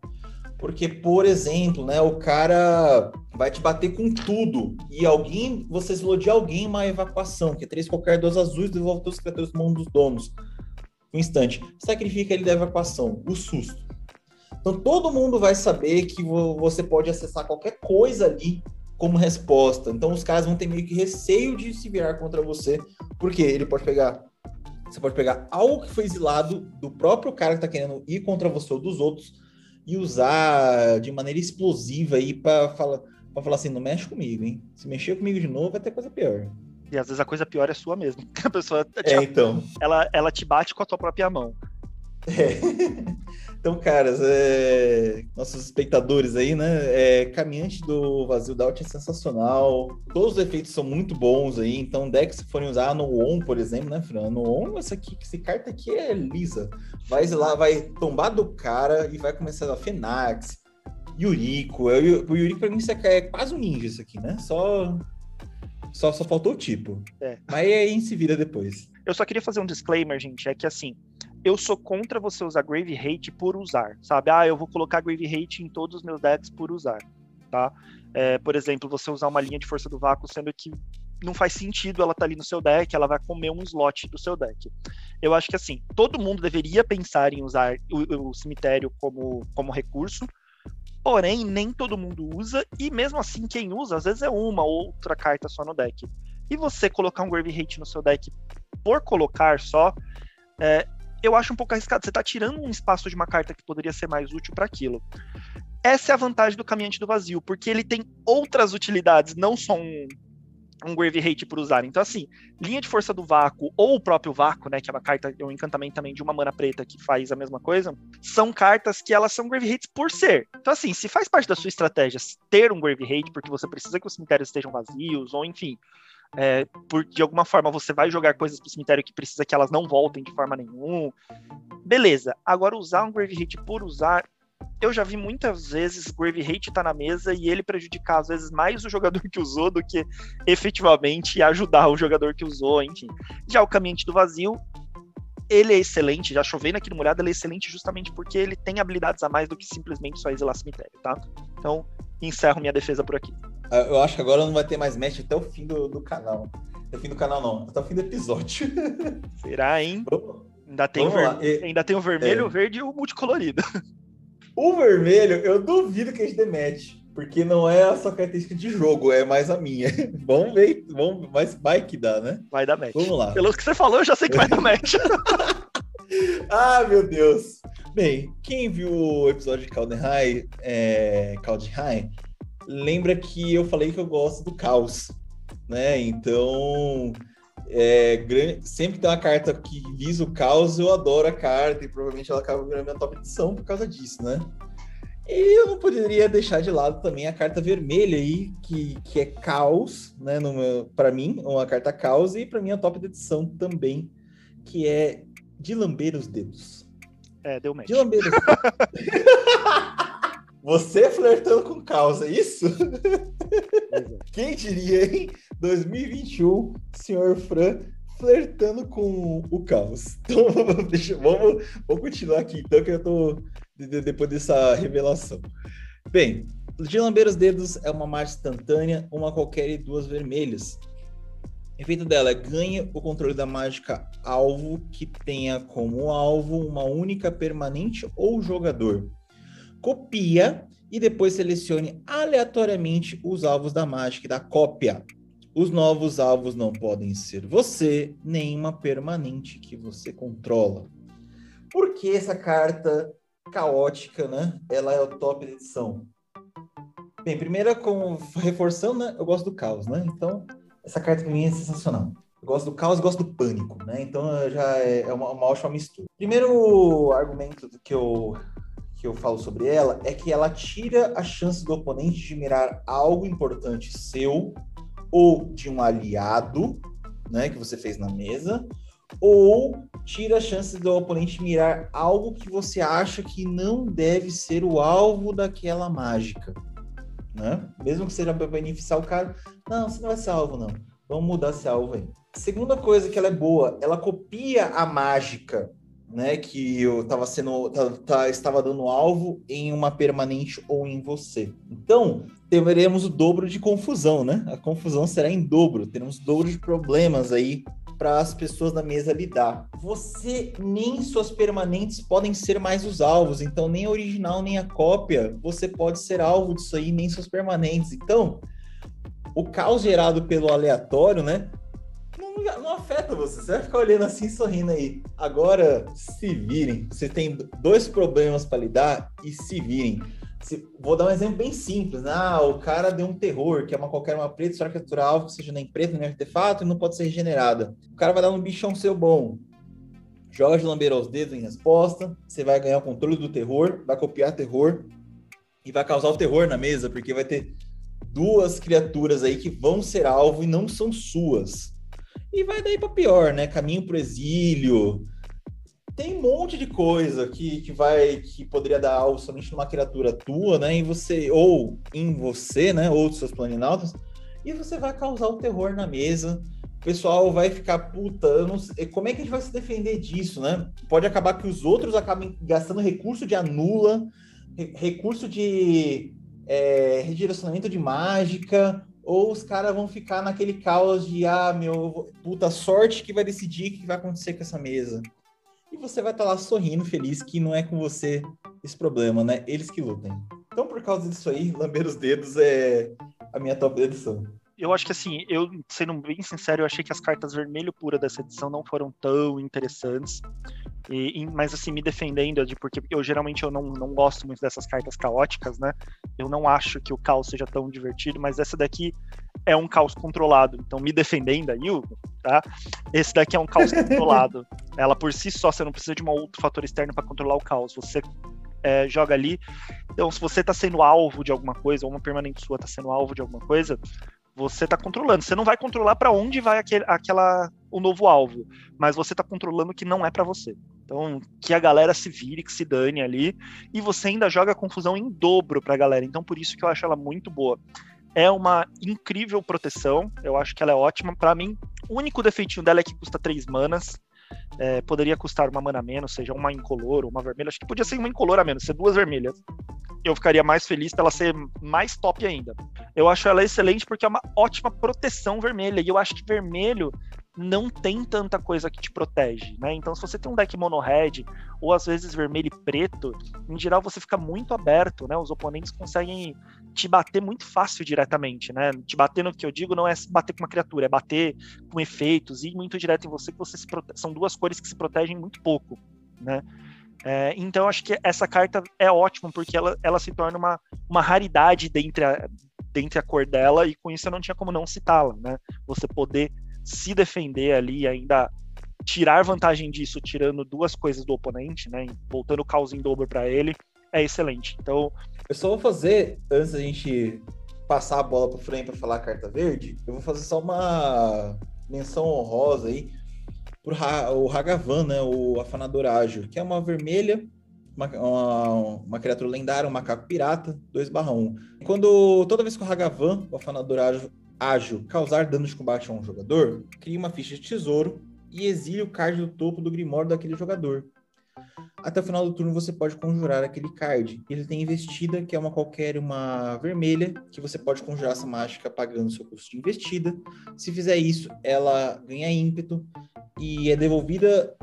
Porque, por exemplo, né, o cara vai te bater com tudo e alguém, você explodiu de alguém uma evacuação, que é três qualquer dos azuis, devolve todos os criaturas mão dos donos. Um instante. Sacrifica ele da evacuação, o susto. Então todo mundo vai saber que você pode acessar qualquer coisa ali como resposta. Então os caras vão ter meio que receio de se virar contra você, porque ele pode pegar você pode pegar algo que foi exilado do próprio cara que tá querendo ir contra você ou dos outros e usar de maneira explosiva aí para falar, pra falar assim, não mexe comigo, hein? Se mexer comigo de novo vai ter coisa pior. E às vezes a coisa pior é sua mesmo. A pessoa te, é, então. ela, ela te bate com a tua própria mão. É. Então, caras, é... nossos espectadores aí, né? É... Caminhante do Vazio Doubt é sensacional. Todos os efeitos são muito bons aí. Então, decks que forem usar no ON, por exemplo, né, Fran? No ON, essa, aqui, essa carta aqui é lisa. Vai lá, vai tombar do cara e vai começar a Fenax, Yuriko. É, o Yuriko, pra mim, é quase um ninja, isso aqui, né? Só. Só, só faltou o tipo. É. Mas aí se vira depois. Eu só queria fazer um disclaimer, gente. É que assim, eu sou contra você usar Grave Hate por usar, sabe? Ah, eu vou colocar Grave Hate em todos os meus decks por usar, tá? É, por exemplo, você usar uma linha de força do vácuo, sendo que não faz sentido ela tá ali no seu deck, ela vai comer um slot do seu deck. Eu acho que assim, todo mundo deveria pensar em usar o, o cemitério como, como recurso, porém, nem todo mundo usa, e mesmo assim, quem usa, às vezes é uma ou outra carta só no deck. E você colocar um Grave Hate no seu deck por colocar só, é, eu acho um pouco arriscado. Você está tirando um espaço de uma carta que poderia ser mais útil para aquilo. Essa é a vantagem do Caminhante do Vazio, porque ele tem outras utilidades, não só um, um Grave Hate por usar. Então, assim, linha de força do vácuo, ou o próprio vácuo, né, que é uma carta, é um encantamento também de uma mana preta que faz a mesma coisa, são cartas que elas são Grave Hates por ser. Então, assim, se faz parte da sua estratégia ter um Grave Hate, porque você precisa que os cemitérios estejam vazios, ou enfim, é, por, de alguma forma você vai jogar coisas pro cemitério que precisa que elas não voltem de forma nenhuma. Beleza. Agora, usar um Grave Hate por usar, eu já vi muitas vezes Grave Hate tá na mesa e ele prejudicar, às vezes, mais o jogador que usou do que efetivamente ajudar o jogador que usou, enfim. Já o Caminhante do Vazio, ele é excelente, já chovendo aqui no molhado, ele é excelente justamente porque ele tem habilidades a mais do que simplesmente só exilar cemitério, tá? Então, encerro minha defesa por aqui. Ah, eu acho que agora não vai ter mais match até o fim do, do canal. Até o fim do canal, não. Até o fim do episódio. Será, hein? Ainda tem, o ver... Ainda tem o vermelho, é. o verde e o multicolorido. O vermelho, eu duvido que a gente dê match. Porque não é a sua característica de jogo, é mais a minha. vamos ver, vamos, mas vai que dá, né? Vai dar match. Vamos lá. Pelo que você falou, eu já sei que vai dar match. ah, meu Deus. Bem, quem viu o episódio de Calden High, é, Calden High, lembra que eu falei que eu gosto do caos, né? Então, é, grande, sempre que tem uma carta que visa o caos, eu adoro a carta e provavelmente ela acaba virando minha top edição por causa disso, né? E eu não poderia deixar de lado também a carta vermelha aí, que, que é caos, né? Para mim, uma carta caos, e para mim a top edição também, que é de lamber os dedos. É, deu match. De lamber os dedos. Você flertando com causa, é isso? Quem diria, hein? 2021, senhor Fran flertando com o caos. Então, deixa, vamos, vamos continuar aqui, então, que eu tô depois dessa revelação. Bem, de lamber os dedos é uma marcha instantânea, uma qualquer e duas vermelhas. O efeito dela é ganha o controle da mágica alvo que tenha como alvo uma única permanente ou jogador copia e depois selecione aleatoriamente os alvos da mágica da cópia. Os novos alvos não podem ser você, nem uma permanente que você controla. Por que essa carta caótica, né? Ela é o top da edição. Bem, primeiro, com reforçando, né? Eu gosto do caos, né? Então, essa carta para mim é sensacional. Eu gosto do caos, gosto do pânico, né? Então já é, é uma, uma ótima mistura. Primeiro argumento que eu que eu falo sobre ela é que ela tira a chance do oponente de mirar algo importante seu ou de um aliado, né, que você fez na mesa, ou tira a chance do oponente mirar algo que você acha que não deve ser o alvo daquela mágica, né? Mesmo que seja para beneficiar o cara, não, você não vai ser alvo não. Vamos mudar esse alvo aí. Segunda coisa que ela é boa, ela copia a mágica né? Que eu tava sendo, tá, tá, estava dando alvo em uma permanente ou em você. Então, teremos o dobro de confusão, né? A confusão será em dobro, teremos dobro de problemas aí para as pessoas na mesa lidar. Você nem suas permanentes podem ser mais os alvos, então nem a original nem a cópia você pode ser alvo disso aí, nem suas permanentes. Então, o caos gerado pelo aleatório, né? Não, não afeta você, você vai ficar olhando assim sorrindo aí. Agora, se virem, você tem dois problemas para lidar e se virem. Se, vou dar um exemplo bem simples. Né? Ah, o cara deu um terror, que é uma qualquer uma preta, só criatura alvo, que seja nem preto, nem artefato, e não pode ser regenerada. O cara vai dar um bichão seu bom. Joga de lamber aos dedos em resposta. Você vai ganhar o controle do terror, vai copiar terror e vai causar o terror na mesa, porque vai ter duas criaturas aí que vão ser alvo e não são suas. E vai daí para pior, né? Caminho pro exílio, tem um monte de coisa que, que vai que poderia dar algo somente numa criatura tua, né? Em você ou em você, né? Ou dos seus planinautas, e você vai causar o terror na mesa. O pessoal vai ficar puta, como é que a gente vai se defender disso, né? Pode acabar que os outros acabem gastando recurso de anula, recurso de é, redirecionamento de mágica, ou os caras vão ficar naquele caos de ah, meu, puta sorte que vai decidir o que vai acontecer com essa mesa e você vai estar tá lá sorrindo, feliz, que não é com você esse problema, né? Eles que lutem. Então, por causa disso aí, lamber os dedos é a minha top edição. Eu acho que assim, eu sendo bem sincero, eu achei que as cartas vermelho pura dessa edição não foram tão interessantes. E, mas assim, me defendendo de porque eu geralmente eu não, não gosto muito dessas cartas caóticas, né? Eu não acho que o caos seja tão divertido, mas essa daqui é um caos controlado. Então, me defendendo aí, Hugo, tá? Esse daqui é um caos controlado. Ela por si só, você não precisa de um outro fator externo para controlar o caos. Você é, joga ali. Então, se você está sendo alvo de alguma coisa, ou uma permanente sua está sendo alvo de alguma coisa, você está controlando. Você não vai controlar para onde vai aquele, aquela o novo alvo, mas você está controlando que não é para você. Então, que a galera se vire, que se dane ali, e você ainda joga a confusão em dobro para a galera. Então, por isso que eu acho ela muito boa é uma incrível proteção. Eu acho que ela é ótima. Para mim, o único defeitinho dela é que custa 3 manas. É, poderia custar uma mana menos, seja uma incolor ou uma vermelha. Acho que podia ser uma incolor a menos, ser duas vermelhas. Eu ficaria mais feliz pela ser mais top ainda. Eu acho ela excelente porque é uma ótima proteção vermelha. E eu acho que vermelho não tem tanta coisa que te protege, né? Então, se você tem um deck mono red ou às vezes vermelho e preto, em geral você fica muito aberto, né? Os oponentes conseguem te bater muito fácil diretamente, né? Te bater no que eu digo não é bater com uma criatura, é bater com efeitos e muito direto em você que você se prote... são duas cores que se protegem muito pouco, né? É, então, acho que essa carta é ótima porque ela, ela se torna uma, uma raridade dentre a, dentre a cor dela e com isso eu não tinha como não citá-la, né? Você poder se defender ali e ainda tirar vantagem disso, tirando duas coisas do oponente, né? Voltando o caos em dobro para ele, é excelente. Então. Eu só vou fazer, antes da gente passar a bola pro frame para falar a carta verde, eu vou fazer só uma menção honrosa aí pro ha o Hagavan, né? O Afanador Ágil, que é uma vermelha, uma, uma, uma, criatura lendária, um macaco pirata, 2 1. Quando toda vez que o Hagavan, o Afanador Ágil, ágil causar dano de combate a um jogador, cria uma ficha de tesouro e exile o card do topo do Grimório daquele jogador. Até o final do turno você pode conjurar aquele card. Ele tem investida, que é uma qualquer uma vermelha, que você pode conjurar essa mágica pagando seu custo de investida. Se fizer isso, ela ganha ímpeto e é devolvida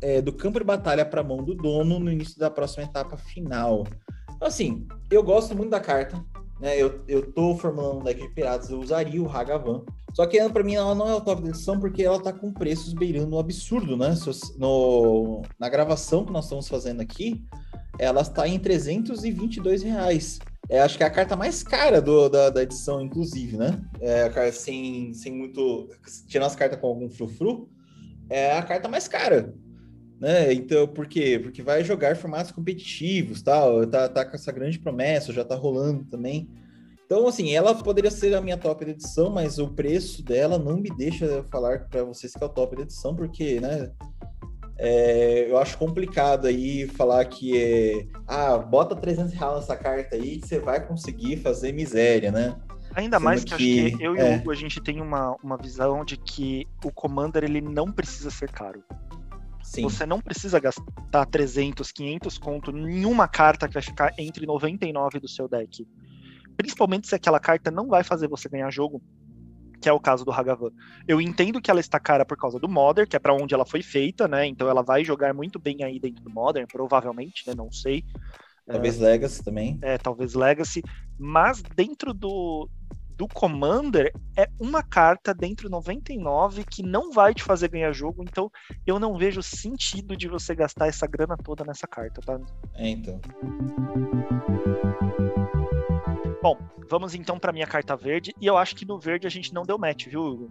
é, do campo de batalha para a mão do dono no início da próxima etapa final. Então, assim, eu gosto muito da carta né? Eu, eu tô formando um deck de piratas, eu usaria o Hagavan. Só que para mim ela não é o top da edição porque ela tá com preços beirando o absurdo, né? No, na gravação que nós estamos fazendo aqui, ela está em 322 reais. É, acho que é a carta mais cara do, da, da edição, inclusive, né? É sem, sem muito. Tirando as cartas com algum frufru, é a carta mais cara né? Então, por quê? Porque vai jogar formatos competitivos, tal, tá, tá com essa grande promessa, já tá rolando também. Então, assim, ela poderia ser a minha top de edição, mas o preço dela não me deixa falar para vocês que é o top edição, porque, né? É, eu acho complicado aí falar que é. Ah, bota 300 reais nessa carta aí que você vai conseguir fazer miséria, né? Ainda Sendo mais que, que, acho que eu e o é. Hugo a gente tem uma, uma visão de que o Commander ele não precisa ser caro. Sim. Você não precisa gastar 300, 500 conto em uma carta que vai ficar entre 99 do seu deck. Principalmente se aquela carta não vai fazer você ganhar jogo, que é o caso do Hagavan. Eu entendo que ela está cara por causa do Modern, que é para onde ela foi feita, né? Então ela vai jogar muito bem aí dentro do Modern, provavelmente, né? Não sei. Talvez é, Legacy também. É, talvez Legacy. Mas dentro do, do Commander é uma carta dentro 99 que não vai te fazer ganhar jogo, então eu não vejo sentido de você gastar essa grana toda nessa carta, tá? É, então. Bom, vamos então para minha carta verde, e eu acho que no verde a gente não deu match, viu, Hugo?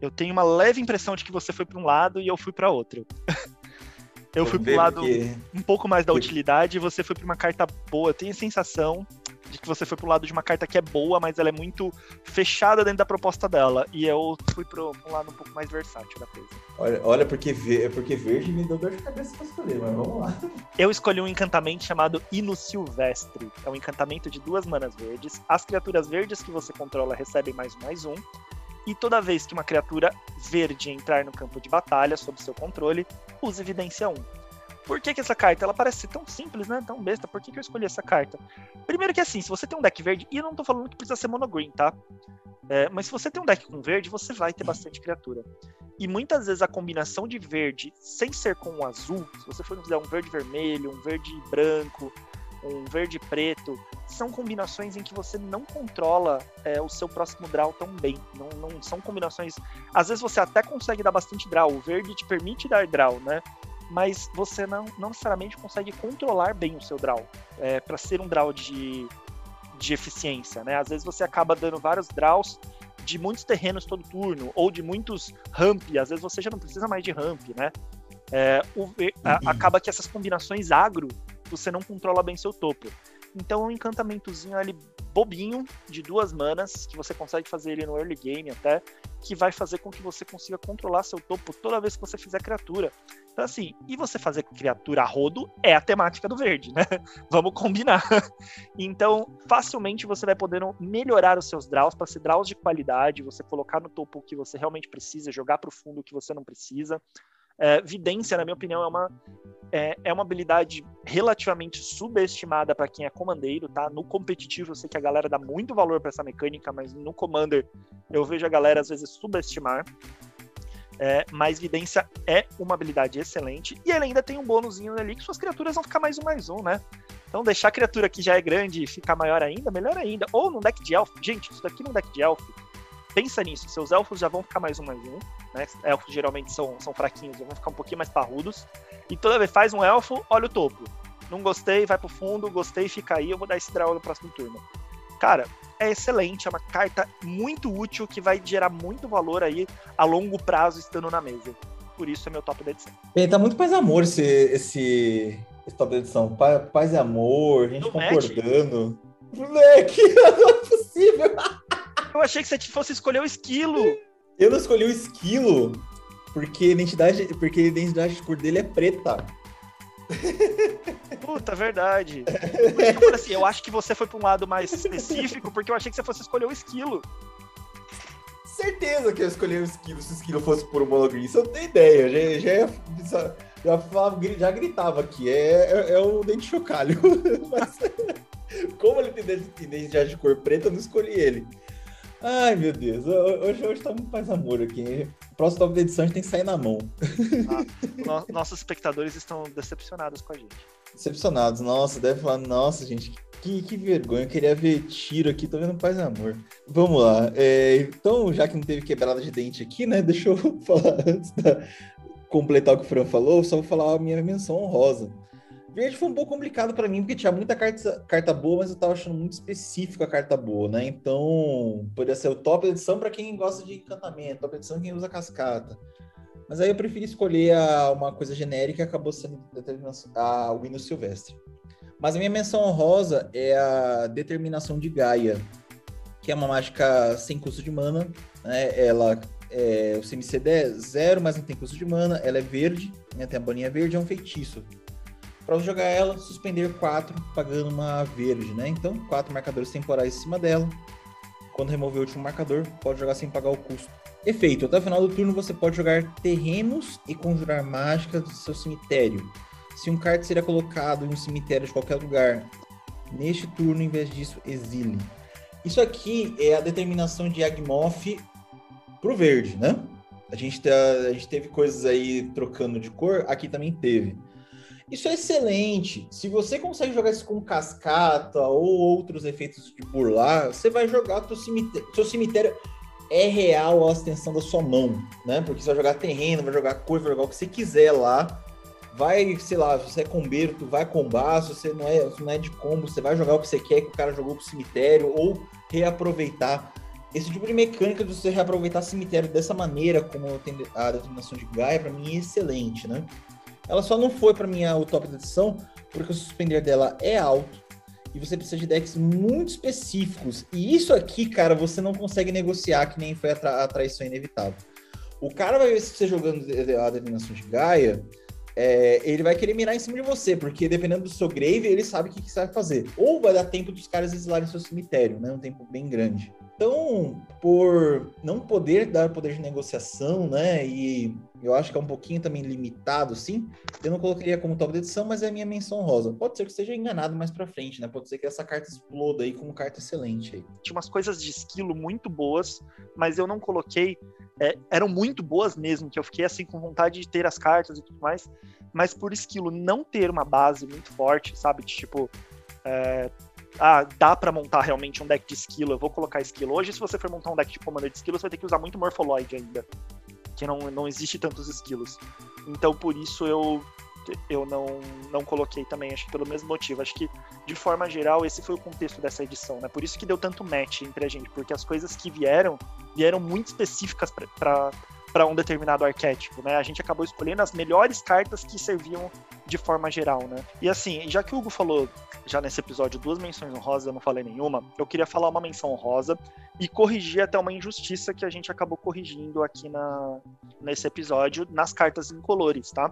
Eu tenho uma leve impressão de que você foi para um lado e eu fui para outro. eu fui para um lado um pouco mais da utilidade e você foi para uma carta boa. Eu tenho a sensação de que você foi pro lado de uma carta que é boa, mas ela é muito fechada dentro da proposta dela. E eu fui pro, um lado um pouco mais versátil da coisa. Olha, olha porque, ver, porque verde me deu dor de cabeça pra escolher, mas vamos lá. Eu escolhi um encantamento chamado Hino Silvestre. É um encantamento de duas manas verdes. As criaturas verdes que você controla recebem mais um mais um. E toda vez que uma criatura verde entrar no campo de batalha sob seu controle, use evidência 1. Por que, que essa carta? Ela parece ser tão simples, né? Tão besta. Por que, que eu escolhi essa carta? Primeiro que assim, se você tem um deck verde, e eu não tô falando que precisa ser monogreen, tá? É, mas se você tem um deck com verde, você vai ter bastante criatura. E muitas vezes a combinação de verde, sem ser com o azul, se você for fizer um verde vermelho, um verde branco, um verde preto, são combinações em que você não controla é, o seu próximo draw tão bem. Não, não são combinações. Às vezes você até consegue dar bastante draw. O verde te permite dar draw, né? Mas você não, não necessariamente consegue controlar bem o seu draw. É, para ser um draw de, de eficiência, né? Às vezes você acaba dando vários draws de muitos terrenos todo turno, ou de muitos ramp, às vezes você já não precisa mais de ramp, né? É, o, a, uhum. acaba que essas combinações agro, você não controla bem seu topo. Então é um encantamentozinho ali bobinho, de duas manas, que você consegue fazer ele no early game até, que vai fazer com que você consiga controlar seu topo toda vez que você fizer criatura. Então, assim, e você fazer criatura a rodo é a temática do verde, né? Vamos combinar. Então, facilmente você vai poder melhorar os seus draws para ser draws de qualidade, você colocar no topo o que você realmente precisa, jogar para o fundo o que você não precisa. É, vidência, na minha opinião, é uma, é, é uma habilidade relativamente subestimada para quem é comandeiro, tá? No competitivo, eu sei que a galera dá muito valor para essa mecânica, mas no commander eu vejo a galera às vezes subestimar. É, mas vidência é uma habilidade excelente e ele ainda tem um bônusinho ali que suas criaturas vão ficar mais um mais um, né? Então deixar a criatura que já é grande ficar maior ainda, melhor ainda. Ou num deck de elfo. Gente, isso daqui num deck de elfo pensa nisso, seus elfos já vão ficar mais um mais um, né? Elfos geralmente são, são fraquinhos, já vão ficar um pouquinho mais parrudos. E toda vez faz um elfo, olha o topo. Não gostei, vai pro fundo, gostei, fica aí, eu vou dar esse draw no próximo turno. Cara, é excelente, é uma carta muito útil que vai gerar muito valor aí a longo prazo estando na mesa. Por isso é meu top da edição. Bem, tá muito paz amor esse, esse, esse top da edição. Paz, paz e amor, a gente Do concordando. Moleque, não é possível. Eu achei que você fosse escolher o esquilo. Eu não escolhi o esquilo porque a identidade, porque a identidade de cor dele é preta. Puta, verdade. eu assim, eu acho que você foi para um lado mais específico, porque eu achei que você fosse escolher o esquilo. Certeza que eu escolhi o esquilo se o esquilo fosse por um monogreen. Isso eu tenho ideia. Já, já, já, falava, já gritava aqui. É, é, é o dente chocalho. Mas, como ele tem identidade de cor preta, eu não escolhi ele. Ai, meu Deus. Hoje, hoje tá muito mais amor aqui. Próximo top da edição a gente tem que sair na mão. Ah, no, nossos espectadores estão decepcionados com a gente. Decepcionados, nossa, deve falar, nossa, gente, que, que vergonha, eu queria ver tiro aqui, tô vendo paz e amor. Vamos lá. É, então, já que não teve quebrada de dente aqui, né? Deixa eu falar antes da completar o que o Fran falou, só vou falar a minha menção honrosa. Verde foi um pouco complicado para mim, porque tinha muita carta, carta boa, mas eu tava achando muito específico a carta boa, né? Então, poderia ser o top edição para quem gosta de encantamento, top edição quem usa cascata. Mas aí eu preferi escolher a, uma coisa genérica e acabou sendo a Windows Silvestre. Mas a minha menção honrosa é a Determinação de Gaia, que é uma mágica sem custo de mana. Né? Ela é, o CMC é zero, mas não tem custo de mana. Ela é verde, né? tem a bolinha verde, é um feitiço. Para jogar ela, suspender quatro, pagando uma verde, né? Então, quatro marcadores temporais em cima dela. Quando remover o último marcador, pode jogar sem pagar o custo. Efeito: até o final do turno você pode jogar terrenos e conjurar mágicas do seu cemitério. Se um card seria colocado em um cemitério de qualquer lugar, neste turno, em vez disso, exile. Isso aqui é a determinação de Agmoth pro verde, né? A gente, tá, a gente teve coisas aí trocando de cor, aqui também teve. Isso é excelente. Se você consegue jogar isso com cascata ou outros efeitos de burlar, você vai jogar seu cemitério. Seu cemitério é real a extensão da sua mão, né? Porque você vai jogar terreno, vai jogar cor, vai jogar o que você quiser lá. Vai, sei lá, se você é combeiro, tu vai combar, se você não é, se não é de combo, você vai jogar o que você quer que o cara jogou pro cemitério ou reaproveitar esse tipo de mecânica de você reaproveitar cemitério dessa maneira, como a determinação de Gaia, para mim é excelente, né? Ela só não foi para mim o top da edição, porque o suspender dela é alto e você precisa de decks muito específicos. E isso aqui, cara, você não consegue negociar, que nem foi a, tra a traição inevitável. O cara vai ver se você jogando a determinação de Gaia, é, ele vai querer mirar em cima de você, porque dependendo do seu grave, ele sabe o que, que você vai fazer. Ou vai dar tempo dos caras exilarem seu cemitério, né? Um tempo bem grande. Então, por não poder dar poder de negociação, né? E eu acho que é um pouquinho também limitado, sim. Eu não colocaria como top de edição, mas é minha menção rosa. Pode ser que esteja enganado mais para frente, né? Pode ser que essa carta exploda aí como carta excelente aí. Tinha umas coisas de esquilo muito boas, mas eu não coloquei. É, eram muito boas mesmo, que eu fiquei assim com vontade de ter as cartas e tudo mais. Mas por esquilo não ter uma base muito forte, sabe? De tipo. É, ah, dá para montar realmente um deck de esquilo, eu vou colocar esquilo. Hoje, se você for montar um deck de commander de esquilo, você vai ter que usar muito Morpholoid ainda, que não, não existe tantos esquilos. Então, por isso eu eu não, não coloquei também, acho que pelo mesmo motivo. Acho que, de forma geral, esse foi o contexto dessa edição, né? Por isso que deu tanto match entre a gente, porque as coisas que vieram, vieram muito específicas para para um determinado arquétipo, né? A gente acabou escolhendo as melhores cartas que serviam de forma geral, né? E assim, já que o Hugo falou já nesse episódio duas menções honrosas, eu não falei nenhuma, eu queria falar uma menção honrosa e corrigir até uma injustiça que a gente acabou corrigindo aqui na, nesse episódio nas cartas incolores, tá?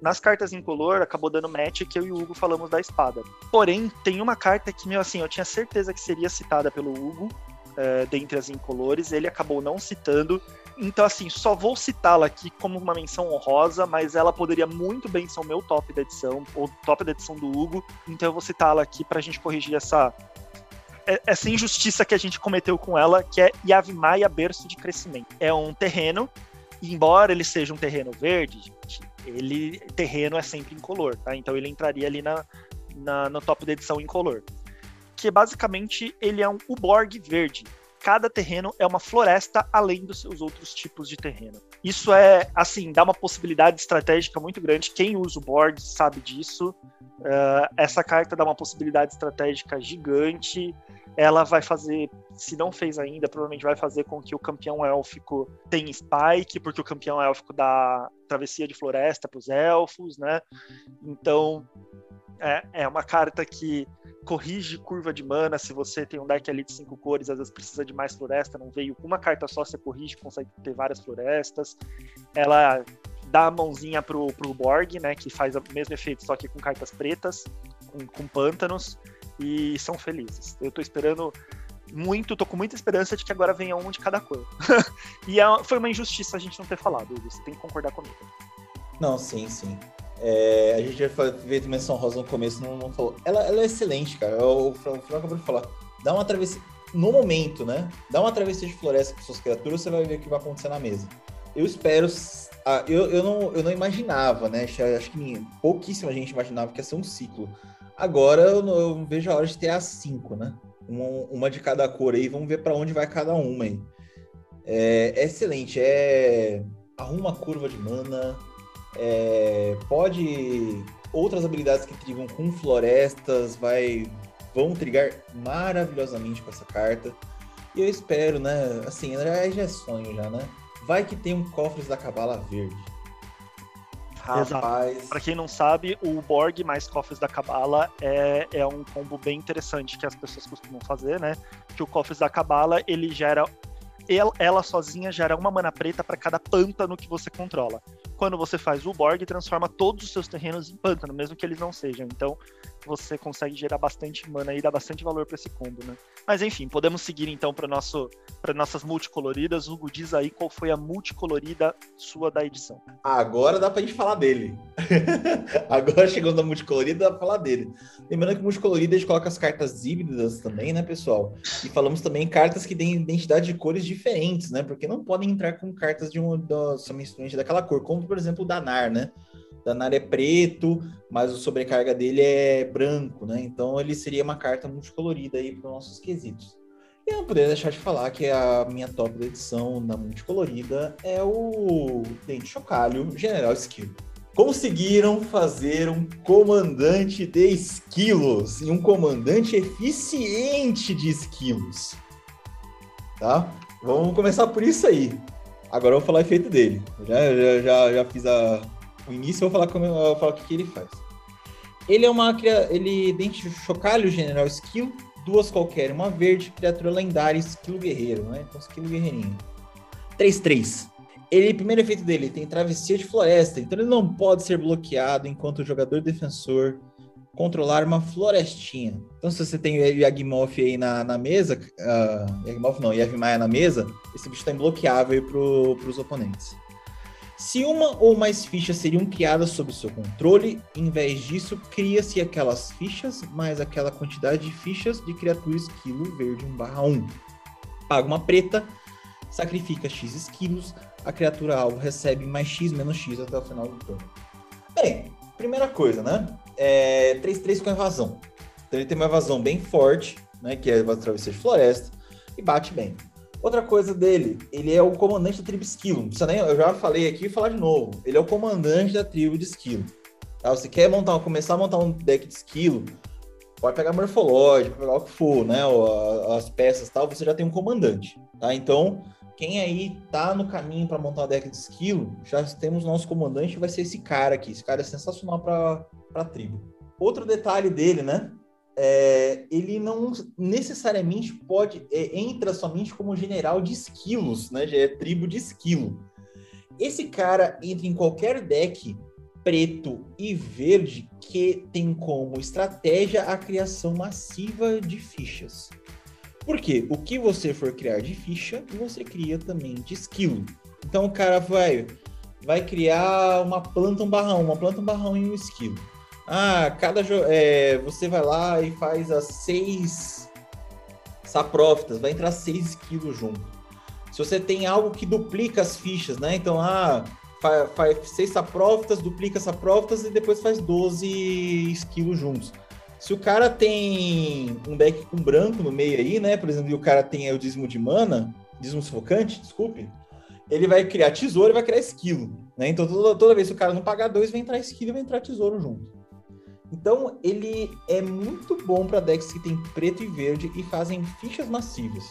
Nas cartas incolor, acabou dando match que eu e o Hugo falamos da espada. Porém, tem uma carta que, meu, assim, eu tinha certeza que seria citada pelo Hugo, é, dentre as incolores, ele acabou não citando, então, assim, só vou citá-la aqui como uma menção honrosa, mas ela poderia muito bem ser o meu top da edição, ou top da edição do Hugo. Então eu vou citá-la aqui pra gente corrigir essa, é, essa injustiça que a gente cometeu com ela, que é Yavimaya Berço de Crescimento. É um terreno, e embora ele seja um terreno verde, gente, ele terreno é sempre incolor, tá? Então ele entraria ali na, na, no top da edição incolor. Que basicamente ele é um Uborg verde cada terreno é uma floresta além dos seus outros tipos de terreno. Isso é, assim, dá uma possibilidade estratégica muito grande. Quem usa o board sabe disso. Uh, essa carta dá uma possibilidade estratégica gigante. Ela vai fazer, se não fez ainda, provavelmente vai fazer com que o campeão élfico tenha spike, porque o campeão élfico dá travessia de floresta para os elfos, né? Então, é, é uma carta que corrige curva de mana. Se você tem um deck ali de cinco cores, às vezes precisa de mais floresta, não veio uma carta só, você corrige, consegue ter várias florestas. Ela dá a mãozinha pro, pro Borg, né? Que faz o mesmo efeito, só que com cartas pretas, com, com pântanos, e são felizes. Eu tô esperando muito, tô com muita esperança de que agora venha um de cada cor. e é, foi uma injustiça a gente não ter falado, você tem que concordar comigo. Não, sim, sim. É, a gente já fez menção rosa no começo, não, não falou. Ela, ela, é excelente, cara. O Fran acabou de falar. Dá uma travessia. No momento, né? Dá uma travessia de floresta com suas criaturas, você vai ver o que vai acontecer na mesa. Eu espero. Ah, eu, eu, não, eu não imaginava, né? Acho que pouquíssima gente imaginava que ia ser um ciclo. Agora eu, eu vejo a hora de ter as cinco, né? Uma, uma de cada cor aí, vamos ver para onde vai cada uma aí. É, é excelente, é arruma curva de mana, é, pode. Outras habilidades que trigam com florestas vai, vão trigar maravilhosamente com essa carta. E eu espero, né? Assim, já, já é sonho já, né? Vai que tem um cofres da Cabala Verde. Rapaz. Para quem não sabe, o Borg mais Cofres da Cabala é, é um combo bem interessante que as pessoas costumam fazer, né? Que o Cofres da Cabala ele gera ela, ela sozinha gera uma mana preta para cada pântano que você controla. quando você faz o Borg, transforma todos os seus terrenos em pântano, mesmo que eles não sejam. Então, você consegue gerar bastante mana e dar bastante valor para esse combo, né? Mas enfim, podemos seguir então para nosso para nossas multicoloridas. Hugo diz aí qual foi a multicolorida sua da edição. Agora dá pra gente falar dele. Agora chegando na multicolorida, dá pra falar dele. Lembrando que multicolorida a gente coloca as cartas híbridas também, né, pessoal? E falamos também cartas que têm identidade de cores diferentes, né? Porque não podem entrar com cartas de um somente daquela cor, como por exemplo o Danar, né? Danar é preto, mas o sobrecarga dele é branco, né? Então ele seria uma carta multicolorida aí para os nossos quesitos. E eu não poderia deixar de falar que a minha top da edição na multicolorida é o Dente Chocalho General Skill. Conseguiram fazer um comandante de esquilos e um comandante eficiente de esquilos. Tá? Vamos começar por isso aí. Agora eu vou falar o efeito dele. Já, já, já, já fiz a, o início, eu vou falar, como, eu vou falar o que, que ele faz. Ele é uma. Ele dente chocalho, general skill, duas qualquer, uma verde, criatura lendária, skill guerreiro, né? Então, skill guerreirinho. 3-3. Ele, primeiro efeito dele, tem travessia de floresta, então ele não pode ser bloqueado enquanto o jogador defensor controlar uma florestinha. Então, se você tem o Yagmoth aí na, na mesa, uh, Yagmoth não, Yavimaya na mesa, esse bicho está imbloqueável para os oponentes. Se uma ou mais fichas seriam criadas sob seu controle, em vez disso, cria-se aquelas fichas mais aquela quantidade de fichas de criatura esquilo verde 1/1. Paga uma preta, sacrifica X esquilos, a criatura alvo recebe mais X menos X até o final do turno. Bem, primeira coisa, né? É 3-3 com evasão. Então ele tem uma evasão bem forte, né? Que é a travessia de floresta, e bate bem. Outra coisa dele, ele é o comandante da tribo Esquilo. Não precisa nem, eu já falei aqui e falar de novo. Ele é o comandante da tribo de Esquilo. Tá? Você quer montar, começar a montar um deck de Esquilo, pode pegar morfológico, pegar o que for, né? As peças tal, você já tem um comandante. Tá? Então, quem aí tá no caminho para montar um deck de Esquilo, já temos nosso comandante, vai ser esse cara aqui. Esse cara é sensacional para a tribo. Outro detalhe dele, né? É, ele não necessariamente pode é, entra somente como general de esquilos, né? Já é tribo de esquilo. Esse cara entra em qualquer deck preto e verde que tem como estratégia a criação massiva de fichas. Por quê? O que você for criar de ficha, você cria também de esquilo. Então o cara vai vai criar uma planta um barrão, uma planta um barrão e um esquilo ah, cada é, você vai lá e faz as seis saprófitas, vai entrar seis quilos junto. Se você tem algo que duplica as fichas, né? Então, ah, faz, faz seis saprófitas, duplica saprófitas e depois faz 12 quilos juntos. Se o cara tem um deck com branco no meio aí, né? Por exemplo, e o cara tem o dízimo de mana, dízimo sufocante, desculpe, ele vai criar tesouro e vai criar esquilo, né? Então toda, toda vez que o cara não pagar dois, vai entrar esquilo e vai entrar tesouro junto. Então, ele é muito bom para decks que tem preto e verde e fazem fichas massivas.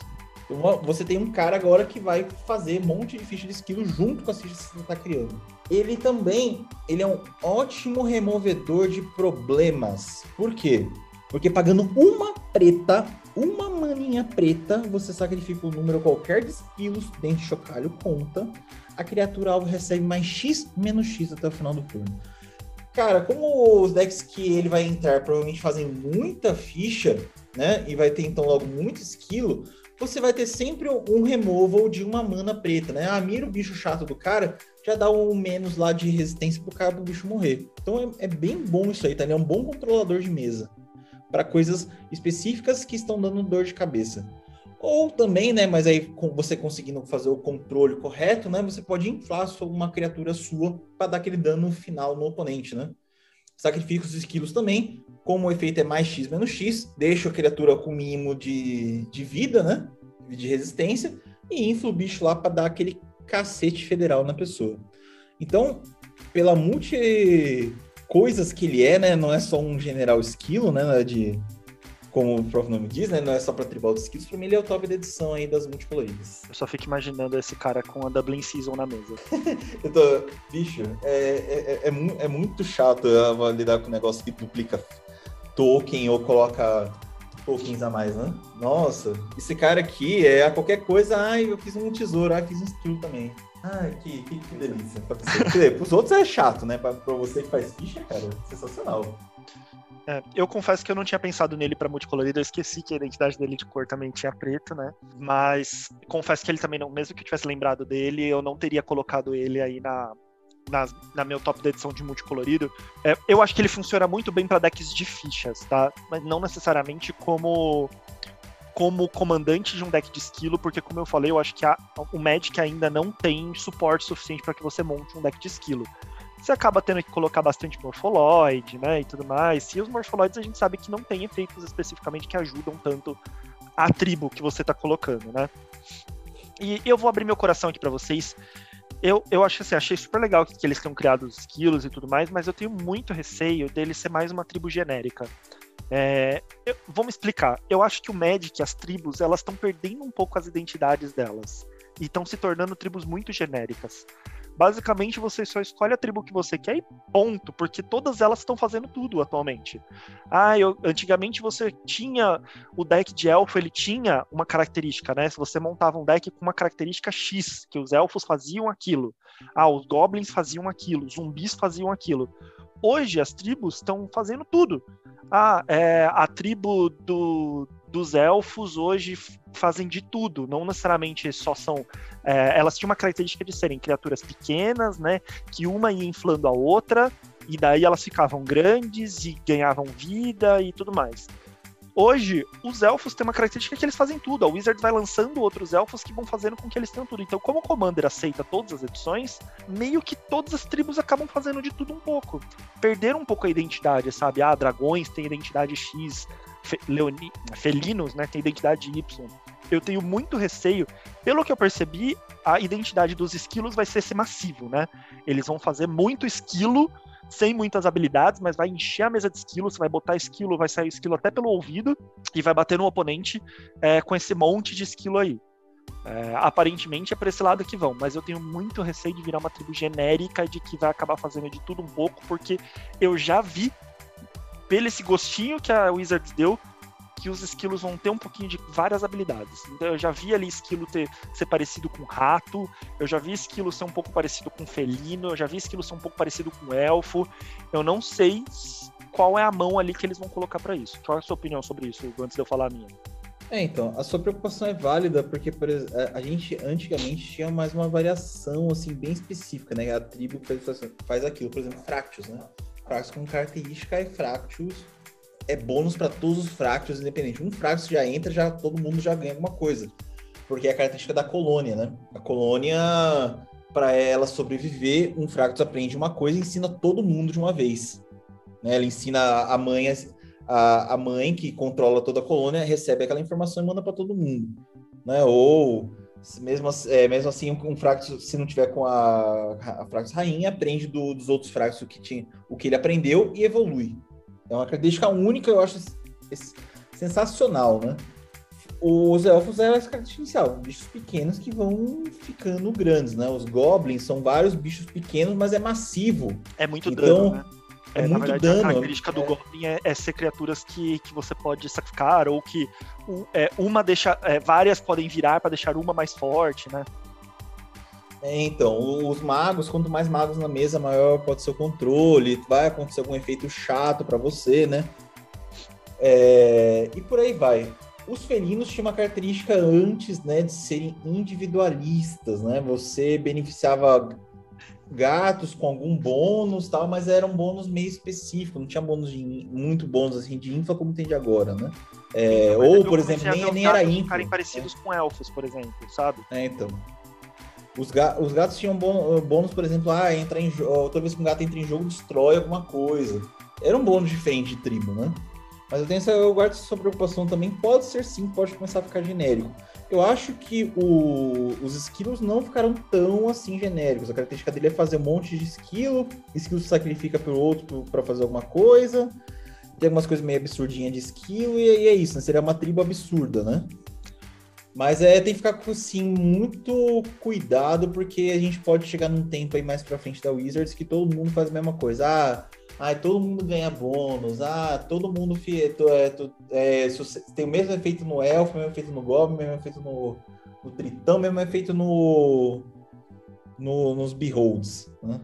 Então, você tem um cara agora que vai fazer um monte de ficha de esquilo junto com as fichas que você está criando. Ele também ele é um ótimo removedor de problemas. Por quê? Porque pagando uma preta, uma maninha preta, você sacrifica um número qualquer de esquilos, dente chocalho conta. A criatura alvo recebe mais X menos X até o final do turno. Cara, como os decks que ele vai entrar provavelmente fazem muita ficha, né? E vai ter então logo muito esquilo, você vai ter sempre um removal de uma mana preta, né? Ah, mira o bicho chato do cara, já dá um menos lá de resistência pro cara pro bicho morrer. Então é, é bem bom isso aí, tá? Ele é um bom controlador de mesa para coisas específicas que estão dando dor de cabeça. Ou também, né, mas aí com você conseguindo fazer o controle correto, né, você pode inflar uma criatura sua para dar aquele dano final no oponente, né? Sacrifica os esquilos também, como o efeito é mais X menos X, deixa a criatura com mínimo de, de vida, né? De resistência, e infla o bicho lá para dar aquele cacete federal na pessoa. Então, pela multi coisas que ele é, né? Não é só um general esquilo, né? De como o próprio nome diz, né? Não é só pra tribal de skills, pra mim ele é o top da edição aí das multicoloridas. Eu só fico imaginando esse cara com a Dublin Season na mesa. eu tô. Bicho, é, é, é, é, é muito chato lidar com um negócio que duplica token ou coloca tokens a mais, né? Nossa, esse cara aqui é a qualquer coisa, ai, eu fiz um tesouro, ai, fiz um skill também. Ai, que, que, que delícia. Pra você. Para os outros é chato, né? Para você que faz ficha, cara, sensacional. É, eu confesso que eu não tinha pensado nele para multicolorido, eu esqueci que a identidade dele de cor também tinha preto, né? Mas confesso que ele também não, mesmo que eu tivesse lembrado dele, eu não teria colocado ele aí na, na, na meu top da edição de multicolorido. É, eu acho que ele funciona muito bem para decks de fichas, tá? Mas não necessariamente como como comandante de um deck de esquilo, porque como eu falei, eu acho que a, o Magic ainda não tem suporte suficiente para que você monte um deck de esquilo você acaba tendo que colocar bastante morfoloide, né, e tudo mais. E os morfoloides a gente sabe que não tem efeitos especificamente que ajudam tanto a tribo que você está colocando, né. E eu vou abrir meu coração aqui para vocês. Eu, eu acho assim, achei super legal que, que eles tenham criado os esquilos e tudo mais, mas eu tenho muito receio dele ser mais uma tribo genérica. É, eu, vamos explicar. Eu acho que o Magic, as tribos, elas estão perdendo um pouco as identidades delas e estão se tornando tribos muito genéricas. Basicamente, você só escolhe a tribo que você quer e ponto, porque todas elas estão fazendo tudo atualmente. Ah, eu, antigamente você tinha o deck de elfo, ele tinha uma característica, né? Se você montava um deck com uma característica X, que os elfos faziam aquilo. Ah, os goblins faziam aquilo, os zumbis faziam aquilo. Hoje as tribos estão fazendo tudo. Ah, é, a tribo do, dos elfos hoje fazem de tudo, não necessariamente só são. É, elas tinham uma característica de serem criaturas pequenas, né? Que uma ia inflando a outra, e daí elas ficavam grandes e ganhavam vida e tudo mais. Hoje, os elfos têm uma característica que eles fazem tudo. A Wizard vai lançando outros elfos que vão fazendo com que eles tenham tudo. Então, como o Commander aceita todas as edições, meio que todas as tribos acabam fazendo de tudo um pouco. Perderam um pouco a identidade, sabe? Ah, dragões têm identidade X, leoni, felinos, né, têm identidade Y. Eu tenho muito receio. Pelo que eu percebi, a identidade dos esquilos vai ser esse massivo, né? Eles vão fazer muito esquilo sem muitas habilidades, mas vai encher a mesa de esquilo, você vai botar esquilo, vai sair esquilo até pelo ouvido e vai bater no oponente é, com esse monte de esquilo aí. É, aparentemente é para esse lado que vão, mas eu tenho muito receio de virar uma tribo genérica de que vai acabar fazendo de tudo um pouco, porque eu já vi, pelo esse gostinho que a Wizards deu, que os esquilos vão ter um pouquinho de várias habilidades. Então eu já vi ali esquilo ter, ser parecido com rato, eu já vi esquilo ser um pouco parecido com felino, eu já vi esquilo ser um pouco parecido com elfo. Eu não sei qual é a mão ali que eles vão colocar para isso. Qual é a sua opinião sobre isso, antes de eu falar a minha? É, então, a sua preocupação é válida, porque por exemplo, a gente antigamente tinha mais uma variação, assim, bem específica, né? A tribo faz, faz aquilo, por exemplo, Fractus, né? Fractus com característica e Fractus é bônus para todos os fractos, independente. Um fractus já entra, já todo mundo já ganha alguma coisa. Porque é a característica da colônia, né? A colônia, para ela sobreviver, um fractus aprende uma coisa e ensina todo mundo de uma vez. Né? Ela ensina a mãe, a, a mãe que controla toda a colônia, recebe aquela informação e manda para todo mundo. Né? Ou mesmo, é, mesmo assim, um Fractus, se não tiver com a, a Fractus rainha, aprende do, dos outros Fractus o que, tinha, o que ele aprendeu e evolui. É uma característica única, eu acho sensacional, né? Os elfos é essa característica inicial, bichos pequenos que vão ficando grandes, né? Os goblins são vários bichos pequenos, mas é massivo. É muito então, dano, né? É, é muito verdade, dano. A característica do é... Goblin é, é, ser criaturas que, que você pode sacrificar, ou que é, uma deixa. É, várias podem virar para deixar uma mais forte, né? É, então, os magos, quanto mais magos na mesa, maior pode ser o controle, vai acontecer algum efeito chato para você, né? É, e por aí vai. Os felinos tinham uma característica antes, né, de serem individualistas, né? Você beneficiava gatos com algum bônus, tal, mas era um bônus meio específico, não tinha bônus de muito bônus assim de infla como tem de agora, né? É, ou, por exemplo, nem, nem era infla. ficarem parecidos com elfos, por exemplo, sabe? É, então. Os, ga os gatos tinham bônus, por exemplo, ah, entra em toda vez que um gato entra em jogo, destrói alguma coisa. Era um bônus diferente de tribo, né? Mas eu tenho essa, eu guardo essa preocupação também. Pode ser sim, pode começar a ficar genérico. Eu acho que o, os esquilos não ficaram tão assim genéricos. A característica dele é fazer um monte de esquilo, esquilo se sacrifica pelo outro para fazer alguma coisa. Tem algumas coisas meio absurdinhas de esquilo, e, e é isso, né? Seria uma tribo absurda, né? Mas é, tem que ficar com assim, muito cuidado, porque a gente pode chegar num tempo aí mais pra frente da Wizards que todo mundo faz a mesma coisa. Ah, ah todo mundo ganha bônus. Ah, todo mundo é, é, tem o mesmo efeito no Elfo, o mesmo efeito no Goblin, o mesmo efeito no, no Tritão, o mesmo efeito no, no, nos beholds, né?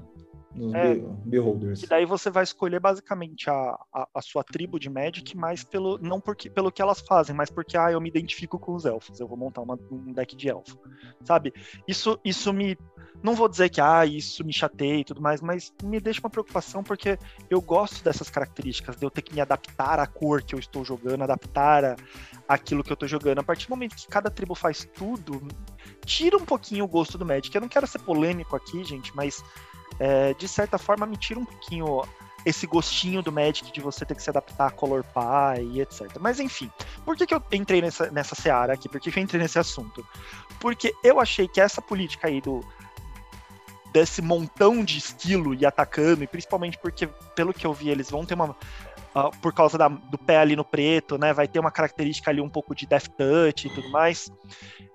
Nos é, beholders. E daí você vai escolher basicamente a, a, a, sua tribo de Magic, mais pelo, não porque, pelo que elas fazem, mas porque ah, eu me identifico com os elfos, eu vou montar uma, um deck de elfo. Sabe? Isso, isso me. Não vou dizer que ah, isso me chateia e tudo mais, mas me deixa uma preocupação porque eu gosto dessas características, de eu ter que me adaptar à cor que eu estou jogando, adaptar a, aquilo que eu estou jogando. A partir do momento que cada tribo faz tudo, tira um pouquinho o gosto do Magic. Eu não quero ser polêmico aqui, gente, mas é, de certa forma me tira um pouquinho esse gostinho do Magic de você ter que se adaptar a Color Pie e etc. Mas enfim, por que, que eu entrei nessa, nessa seara aqui? Por que, que eu entrei nesse assunto? Porque eu achei que essa política aí do desse montão de estilo e atacando, e principalmente porque, pelo que eu vi, eles vão ter uma. Uh, por causa da, do pé ali no preto, né? Vai ter uma característica ali um pouco de Death Touch e tudo mais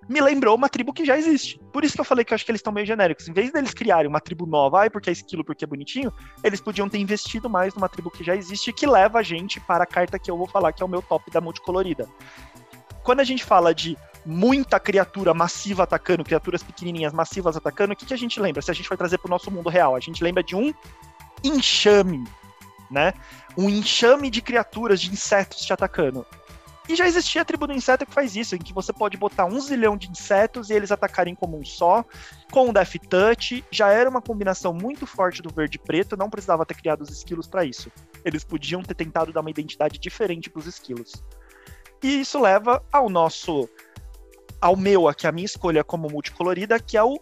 me lembrou uma tribo que já existe. Por isso que eu falei que eu acho que eles estão meio genéricos. Em vez deles criarem uma tribo nova, ai, porque é esquilo, porque é bonitinho, eles podiam ter investido mais numa tribo que já existe que leva a gente para a carta que eu vou falar, que é o meu top da multicolorida. Quando a gente fala de muita criatura massiva atacando, criaturas pequenininhas massivas atacando, o que, que a gente lembra? Se a gente for trazer para o nosso mundo real, a gente lembra de um enxame, né? Um enxame de criaturas, de insetos te atacando. E já existia a tribo do inseto que faz isso, em que você pode botar um zilhão de insetos e eles atacarem como um só, com o Death Touch. Já era uma combinação muito forte do verde e preto, não precisava ter criado os esquilos para isso. Eles podiam ter tentado dar uma identidade diferente para os esquilos. E isso leva ao nosso. Ao meu aqui, a minha escolha como multicolorida, que é o